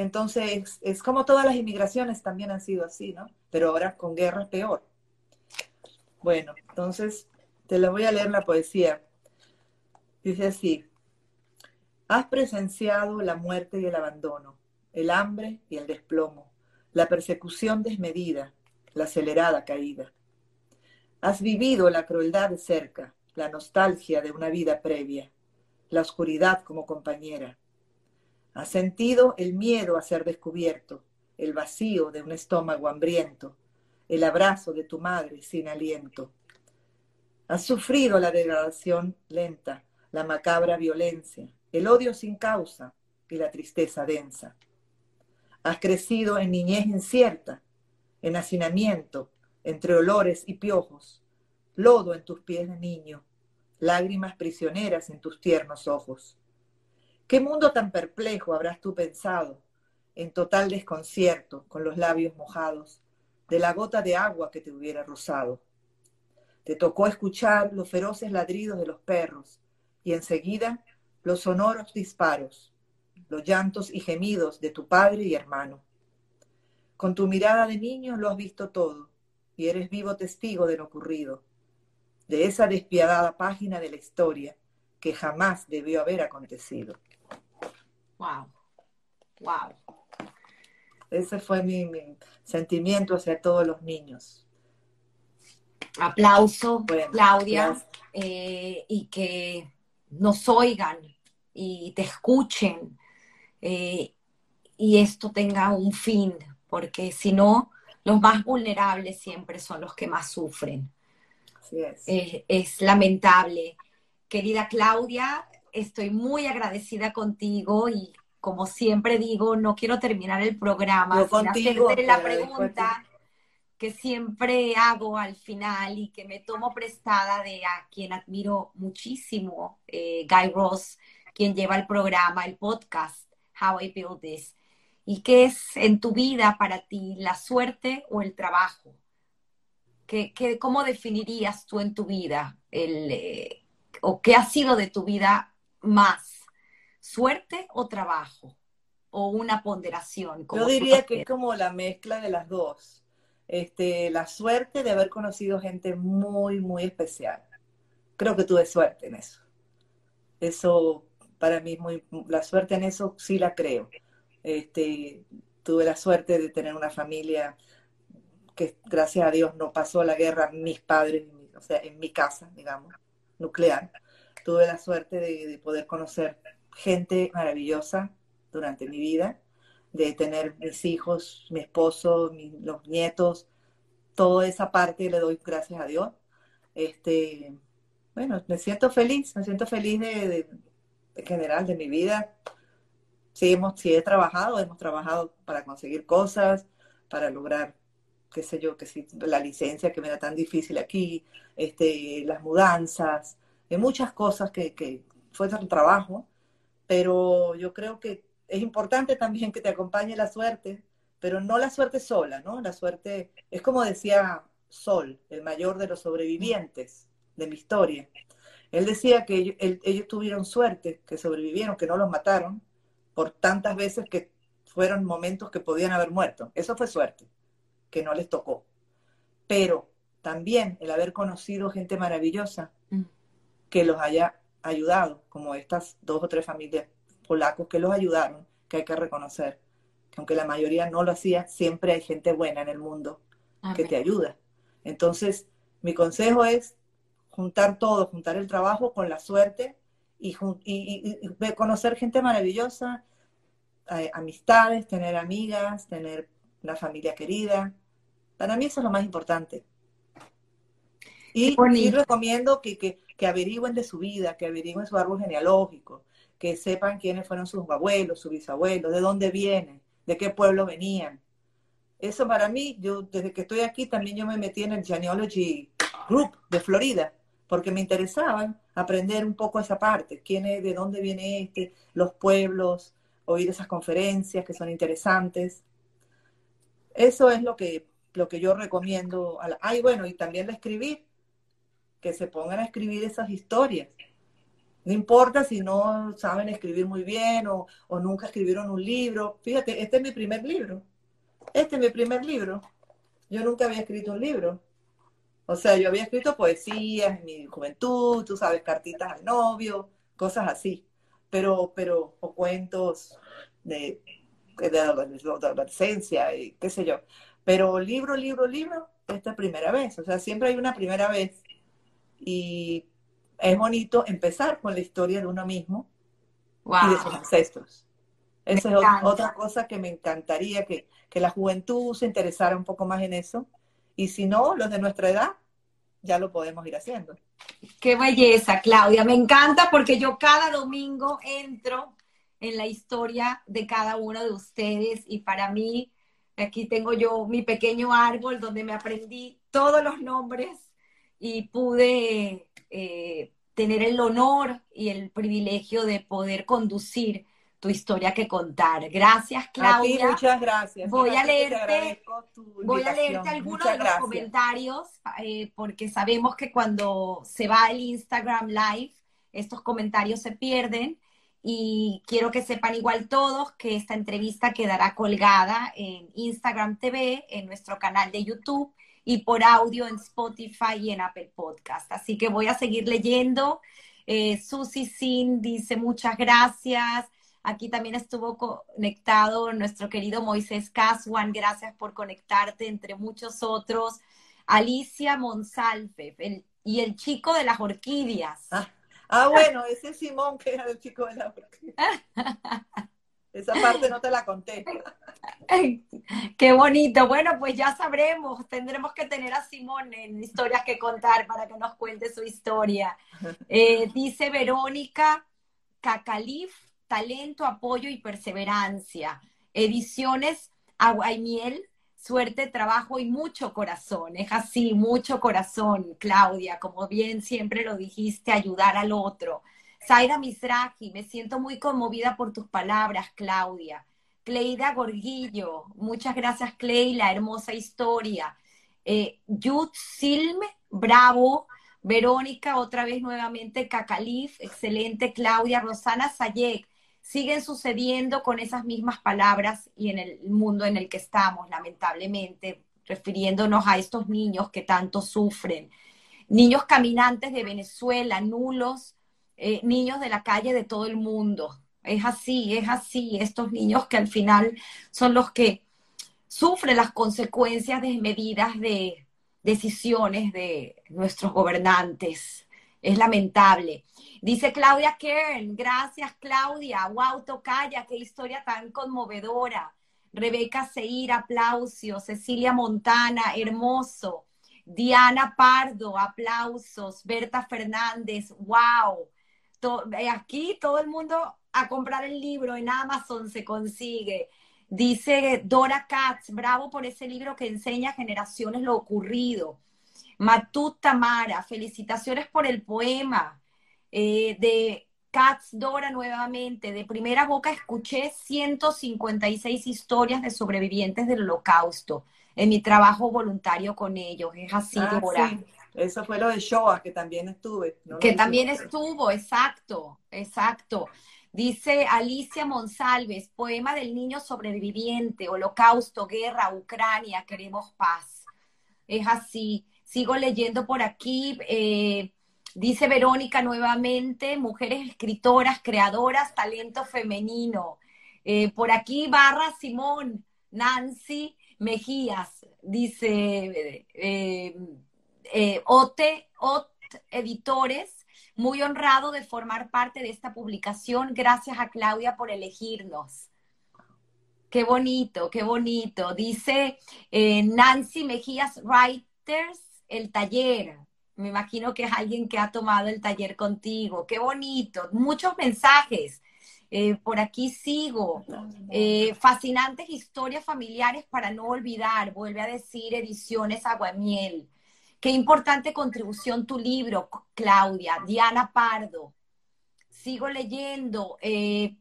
Entonces, es como todas las inmigraciones también han sido así, ¿no? Pero ahora con guerra peor. Bueno, entonces te la voy a leer la poesía. Dice así, has presenciado la muerte y el abandono, el hambre y el desplomo, la persecución desmedida, la acelerada caída. Has vivido la crueldad de cerca, la nostalgia de una vida previa, la oscuridad como compañera. Has sentido el miedo a ser descubierto, el vacío de un estómago hambriento, el abrazo de tu madre sin aliento Has sufrido la degradación lenta, la macabra violencia, el odio sin causa y la tristeza densa. Has crecido en niñez incierta, en hacinamiento, entre olores y piojos, lodo en tus pies de niño, lágrimas prisioneras en tus tiernos ojos. ¿Qué mundo tan perplejo habrás tú pensado, en total desconcierto, con los labios mojados, de la gota de agua que te hubiera rozado? Te tocó escuchar los feroces ladridos de los perros y enseguida los sonoros disparos, los llantos y gemidos de tu padre y hermano. Con tu mirada de niño lo has visto todo y eres vivo testigo de lo ocurrido, de esa despiadada página de la historia que jamás debió haber acontecido. Wow, wow. Ese fue mi sentimiento hacia todos los niños. Aplauso, Claudia, eh, y que nos oigan y te escuchen eh, y esto tenga un fin, porque si no, los más vulnerables siempre son los que más sufren. es. es lamentable. Querida Claudia, estoy muy agradecida contigo y como siempre digo, no quiero terminar el programa sin hacerte la pregunta que siempre hago al final y que me tomo prestada de a quien admiro muchísimo, eh, Guy Ross, quien lleva el programa, el podcast, How I Build This. ¿Y qué es en tu vida para ti la suerte o el trabajo? ¿Qué, cómo definirías tú en tu vida el, eh, o qué ha sido de tu vida más? ¿Suerte o trabajo? ¿O una ponderación? Yo diría que es como la mezcla de las dos este, la suerte de haber conocido gente muy, muy especial. Creo que tuve suerte en eso. Eso para mí es muy, la suerte en eso sí la creo. Este, tuve la suerte de tener una familia que gracias a Dios no pasó la guerra mis padres, o sea, en mi casa, digamos, nuclear. Tuve la suerte de poder conocer gente maravillosa durante mi vida de tener mis hijos, mi esposo, los nietos, toda esa parte le doy gracias a Dios. Este, bueno, me siento feliz, me siento feliz de, en general de mi vida. Sí, hemos, sí he trabajado, hemos trabajado para conseguir cosas, para lograr, qué sé yo, que si la licencia que me era tan difícil aquí, este, las mudanzas, muchas cosas que, que fue un trabajo, pero yo creo que es importante también que te acompañe la suerte, pero no la suerte sola, ¿no? La suerte es como decía Sol, el mayor de los sobrevivientes de mi historia. Él decía que ellos, tuvieron suerte, que sobrevivieron, que no los mataron, por tantas veces que fueron momentos que podían haber muerto. Eso fue suerte, que no les tocó. Pero también el haber conocido gente maravillosa mm. Que los haya ayudado, como estas dos o tres familias polacos que los ayudaron, que hay que reconocer. aunque la mayoría no lo hacía, siempre hay gente buena en el mundo que te ayuda. Entonces, mi consejo es juntar todo, juntar el trabajo con la suerte y, conocer gente maravillosa, eh, amistades, tener amigas, tener una familia querida. Para mí eso es lo más importante. Y, recomiendo que, que, que, averigüen de su vida, que averigüen su árbol genealógico, que sepan quiénes fueron sus abuelos, sus bisabuelos, de dónde vienen, de qué pueblo venían. Eso para mí, yo desde que estoy aquí también yo me metí en el Genealogy Group de Florida, porque me interesaba aprender un poco esa parte, quién es, de dónde viene este, los pueblos, oír esas conferencias que son interesantes. Eso es lo que, lo que yo recomiendo. A Ay, bueno, y también de escribir, que se pongan a escribir esas historias. No importa si no saben escribir muy bien o, o nunca escribieron un libro. Fíjate, este es mi primer libro. Este es mi primer libro. Yo nunca había escrito un libro. O sea, yo había escrito poesías en mi juventud, tú sabes, cartitas al novio, cosas así. Pero, pero, o cuentos de, de, de adolescencia y qué sé yo. Pero libro, libro, libro, esta primera vez. O sea, siempre hay una primera vez. Y es bonito empezar con la historia de uno mismo y de sus ancestros. Esa es otra cosa que me encantaría, que, que, la juventud se interesara un poco más en eso. Y si no, los de nuestra edad, ya lo podemos ir haciendo. Qué belleza, Claudia. Me encanta porque yo cada domingo entro en la historia de cada uno de ustedes y para mí, aquí tengo yo mi pequeño árbol donde me aprendí todos los nombres y pude eh, tener el honor y el privilegio de poder conducir tu historia que contar. Gracias, Claudia. muchas gracias. Voy a leerte, voy a leerte algunos de los comentarios eh, porque sabemos que cuando se va el Instagram Live, estos comentarios se pierden y quiero que sepan igual todos que esta entrevista quedará colgada en Instagram TV, en nuestro canal de YouTube y por audio en Spotify y en Apple Podcast. Así que voy a seguir leyendo. Eh, Susi Sin dice muchas gracias. Aquí también estuvo conectado nuestro querido Moisés Caswan. Gracias por conectarte, entre muchos otros. Alicia Monsalve y el chico de las orquídeas. Ah, ah, bueno, ese es Simón que era el chico de las orquídeas. Esa parte no te la conté. Qué bonito. Bueno, pues ya sabremos. Tendremos que tener a Simón en historias que contar para que nos cuente su historia. Eh, dice Verónica Cacalif, talento, apoyo y perseverancia. Ediciones Agua y Miel, suerte, trabajo y mucho corazón. Es así, mucho corazón, Claudia. Como bien siempre lo dijiste, ayudar al otro. Zaira Misraji, me siento muy conmovida por tus palabras, Claudia. Cleida Gorguillo, muchas gracias, Clay, la hermosa historia. Eh, Yud Silme, bravo. Verónica, otra vez nuevamente, Cacalif, excelente. Claudia, Rosana Sayek, siguen sucediendo con esas mismas palabras y en el mundo en el que estamos, lamentablemente, refiriéndonos a estos niños que tanto sufren. Niños caminantes de Venezuela, nulos, eh, niños de la calle de todo el mundo. Es así, es así. Estos niños que al final son los que sufren las consecuencias desmedidas de decisiones de nuestros gobernantes. Es lamentable. Dice Claudia Kern, gracias Claudia. Wow, Tocaya, qué historia tan conmovedora. Rebeca Seir, aplausos. Cecilia Montana, hermoso. Diana Pardo, aplausos. Berta Fernández, wow. Eh, aquí todo el mundo a comprar el libro en Amazon se consigue. Dice Dora Katz, bravo por ese libro que enseña a generaciones lo ocurrido. Matut Tamara, felicitaciones por el poema. Eh, de Katz Dora nuevamente, de primera boca escuché 156 historias de sobrevivientes del holocausto en mi trabajo voluntario con ellos. Es así, ah, Dora. Eso fue lo de Shoah, que también estuve. que también estuvo, exacto, exacto. Dice Alicia Monsalves, poema del niño sobreviviente, holocausto, guerra, Ucrania, queremos paz. Es así. Sigo leyendo por aquí. Eh, dice Verónica nuevamente, mujeres escritoras, creadoras, talento femenino. Eh, por aquí barra Simón, Nancy Mejías, dice eh, eh, Ote, Ot Editores, muy honrado de formar parte de esta publicación. Gracias a Claudia por elegirnos. Qué bonito, qué bonito. Dice Nancy Mejías Writers, el taller. Me imagino que es alguien que ha tomado el taller contigo. Qué bonito. Muchos mensajes. Eh, por aquí sigo. Eh, fascinantes historias familiares para no olvidar, vuelve a decir Ediciones Aguamiel. Qué importante contribución tu libro, Claudia. Diana Pardo. Sigo leyendo. Eh,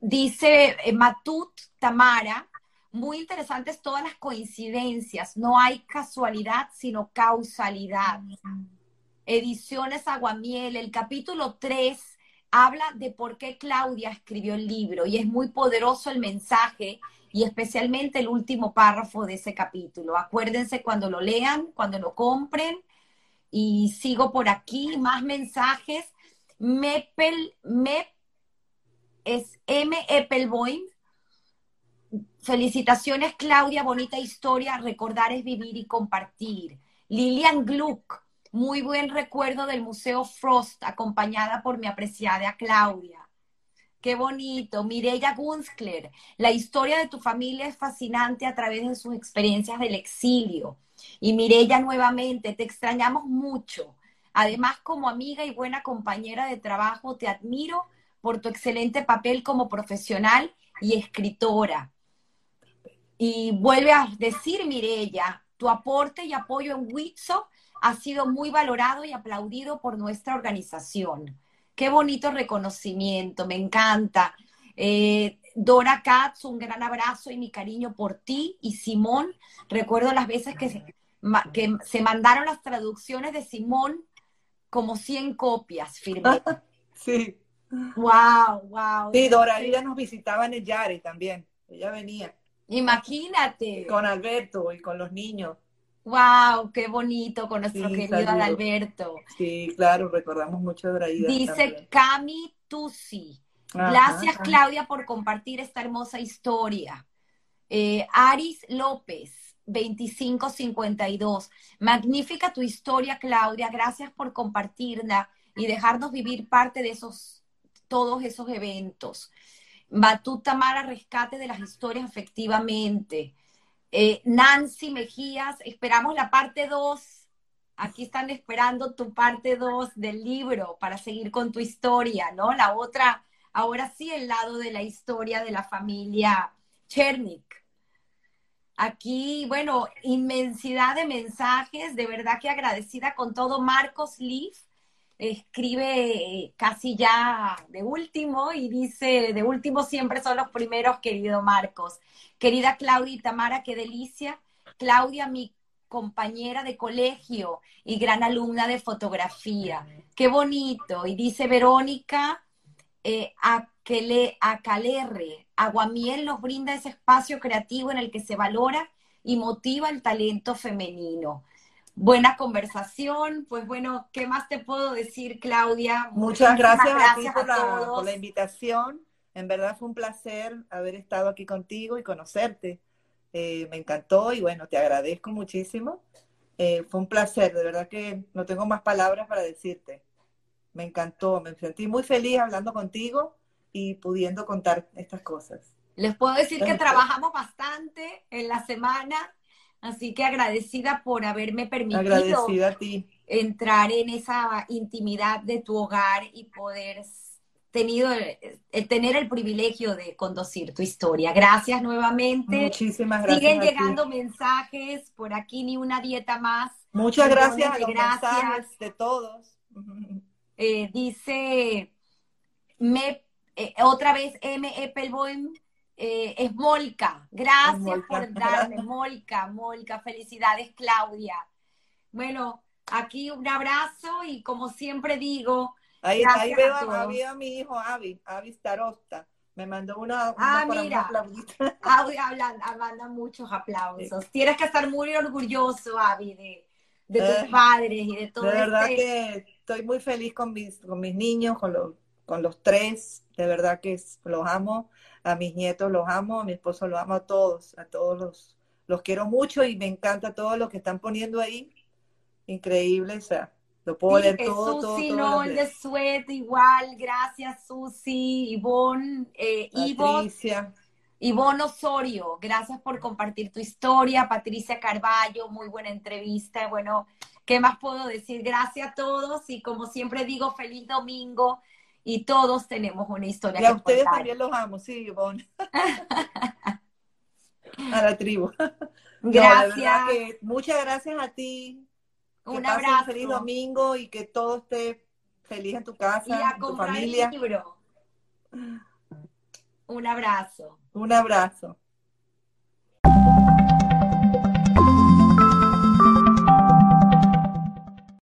dice Matut Tamara. Muy interesantes todas las coincidencias. No hay casualidad, sino causalidad. Ediciones Aguamiel, el capítulo 3 habla de por qué Claudia escribió el libro y es muy poderoso el mensaje y especialmente el último párrafo de ese capítulo. Acuérdense cuando lo lean, cuando lo compren y sigo por aquí, más mensajes. Mepel, Mep es M. Eppelboim. Felicitaciones, Claudia, bonita historia. Recordar es vivir y compartir. Lilian Gluck, muy buen recuerdo del Museo Frost, acompañada por mi apreciada Claudia. Qué bonito. Mireya Gunskler, la historia de tu familia es fascinante a través de sus experiencias del exilio. Y Mireya nuevamente, te extrañamos mucho. Además, como amiga y buena compañera de trabajo, te admiro por tu excelente papel como profesional y escritora. Y vuelve a decir, Mireya, tu aporte y apoyo en Witso ha sido muy valorado y aplaudido por nuestra organización. Qué bonito reconocimiento, me encanta. Eh, Dora Katz, un gran abrazo y mi cariño por ti y Simón. Recuerdo las veces que se, que se mandaron las traducciones de Simón como 100 copias, firmé. Sí. Wow, wow. Sí, Dora, ella nos visitaba en el Yare también. Ella venía. Imagínate. Con Alberto y con los niños. Wow, qué bonito con nuestro querido Adalberto. Sí, claro, recordamos mucho de Draida. Dice Cami Tusi. Gracias, Claudia, por compartir esta hermosa historia. Eh, Aris López, 2552. Magnífica tu historia, Claudia. Gracias por compartirla y dejarnos vivir parte de esos, todos esos eventos. Batuta Mara, rescate de las historias, efectivamente. Eh, Nancy Mejías, esperamos la parte 2. Aquí están esperando tu parte 2 del libro para seguir con tu historia, ¿no? La otra, ahora sí, el lado de la historia de la familia Chernik. Aquí, bueno, inmensidad de mensajes, de verdad que agradecida con todo. Marcos Leaf escribe casi ya de último y dice, de último siempre son los primeros, querido Marcos. Querida Claudia y Tamara, qué delicia. Claudia, mi compañera de colegio y gran alumna de fotografía. Qué bonito. Y dice Verónica eh, Acalerre, Aguamiel nos brinda ese espacio creativo en el que se valora y motiva el talento femenino. Buena conversación, pues bueno, ¿qué más te puedo decir, Claudia? Muchas gracias, a ti por la invitación en verdad fue un placer haber estado aquí contigo y conocerte. Eh, me encantó y bueno, te agradezco muchísimo. Eh, fue un placer, de verdad que no tengo más palabras para decirte. Me encantó, me sentí muy feliz hablando contigo y pudiendo contar estas cosas. Les puedo decir que trabajamos bastante en la semana, así que agradecida por haberme permitido entrar en esa intimidad de tu hogar y poder tenido el, tener el privilegio de conducir tu historia. Gracias nuevamente. Muchísimas gracias. Siguen llegando mensajes por aquí, ni una dieta más. Muchas gracias a los gracias. de todos. Eh, dice me, eh, otra vez M. Eppelboim, eh, es Molca. Gracias por darme, Molca, Molca. Felicidades, Claudia. Bueno, aquí un abrazo y como siempre digo, Ahí, ahí veo a, mi hijo Avi, Avi Starosta. Me mandó una, ah, mira, Avi manda muchos aplausos. Tienes que estar muy orgulloso, Avi, de, de tus eh, padres y de todo De verdad este que estoy muy feliz con mis, con mis niños, con los, con los tres, de verdad que los amo, a mis nietos los amo, a mi esposo los amo, a todos, a todos los, los quiero mucho y me encanta todo lo que están poniendo ahí, increíble, o sea, lo puedo leer todo, Susi, todo, no, el de Suet, igual, gracias Susi, Ivonne, eh, Patricia. Ivonne Osorio, gracias por compartir tu historia. Patricia Carballo, muy buena entrevista. Bueno, ¿qué más puedo decir? Gracias a todos y como siempre digo, feliz domingo y todos tenemos una historia. Y a ustedes también los amo, sí, Ivonne. a la tribu. Gracias. muchas gracias a ti. Un abrazo. feliz domingo y que todo esté feliz en tu casa, y a en tu familia. El libro. Un abrazo. Un abrazo.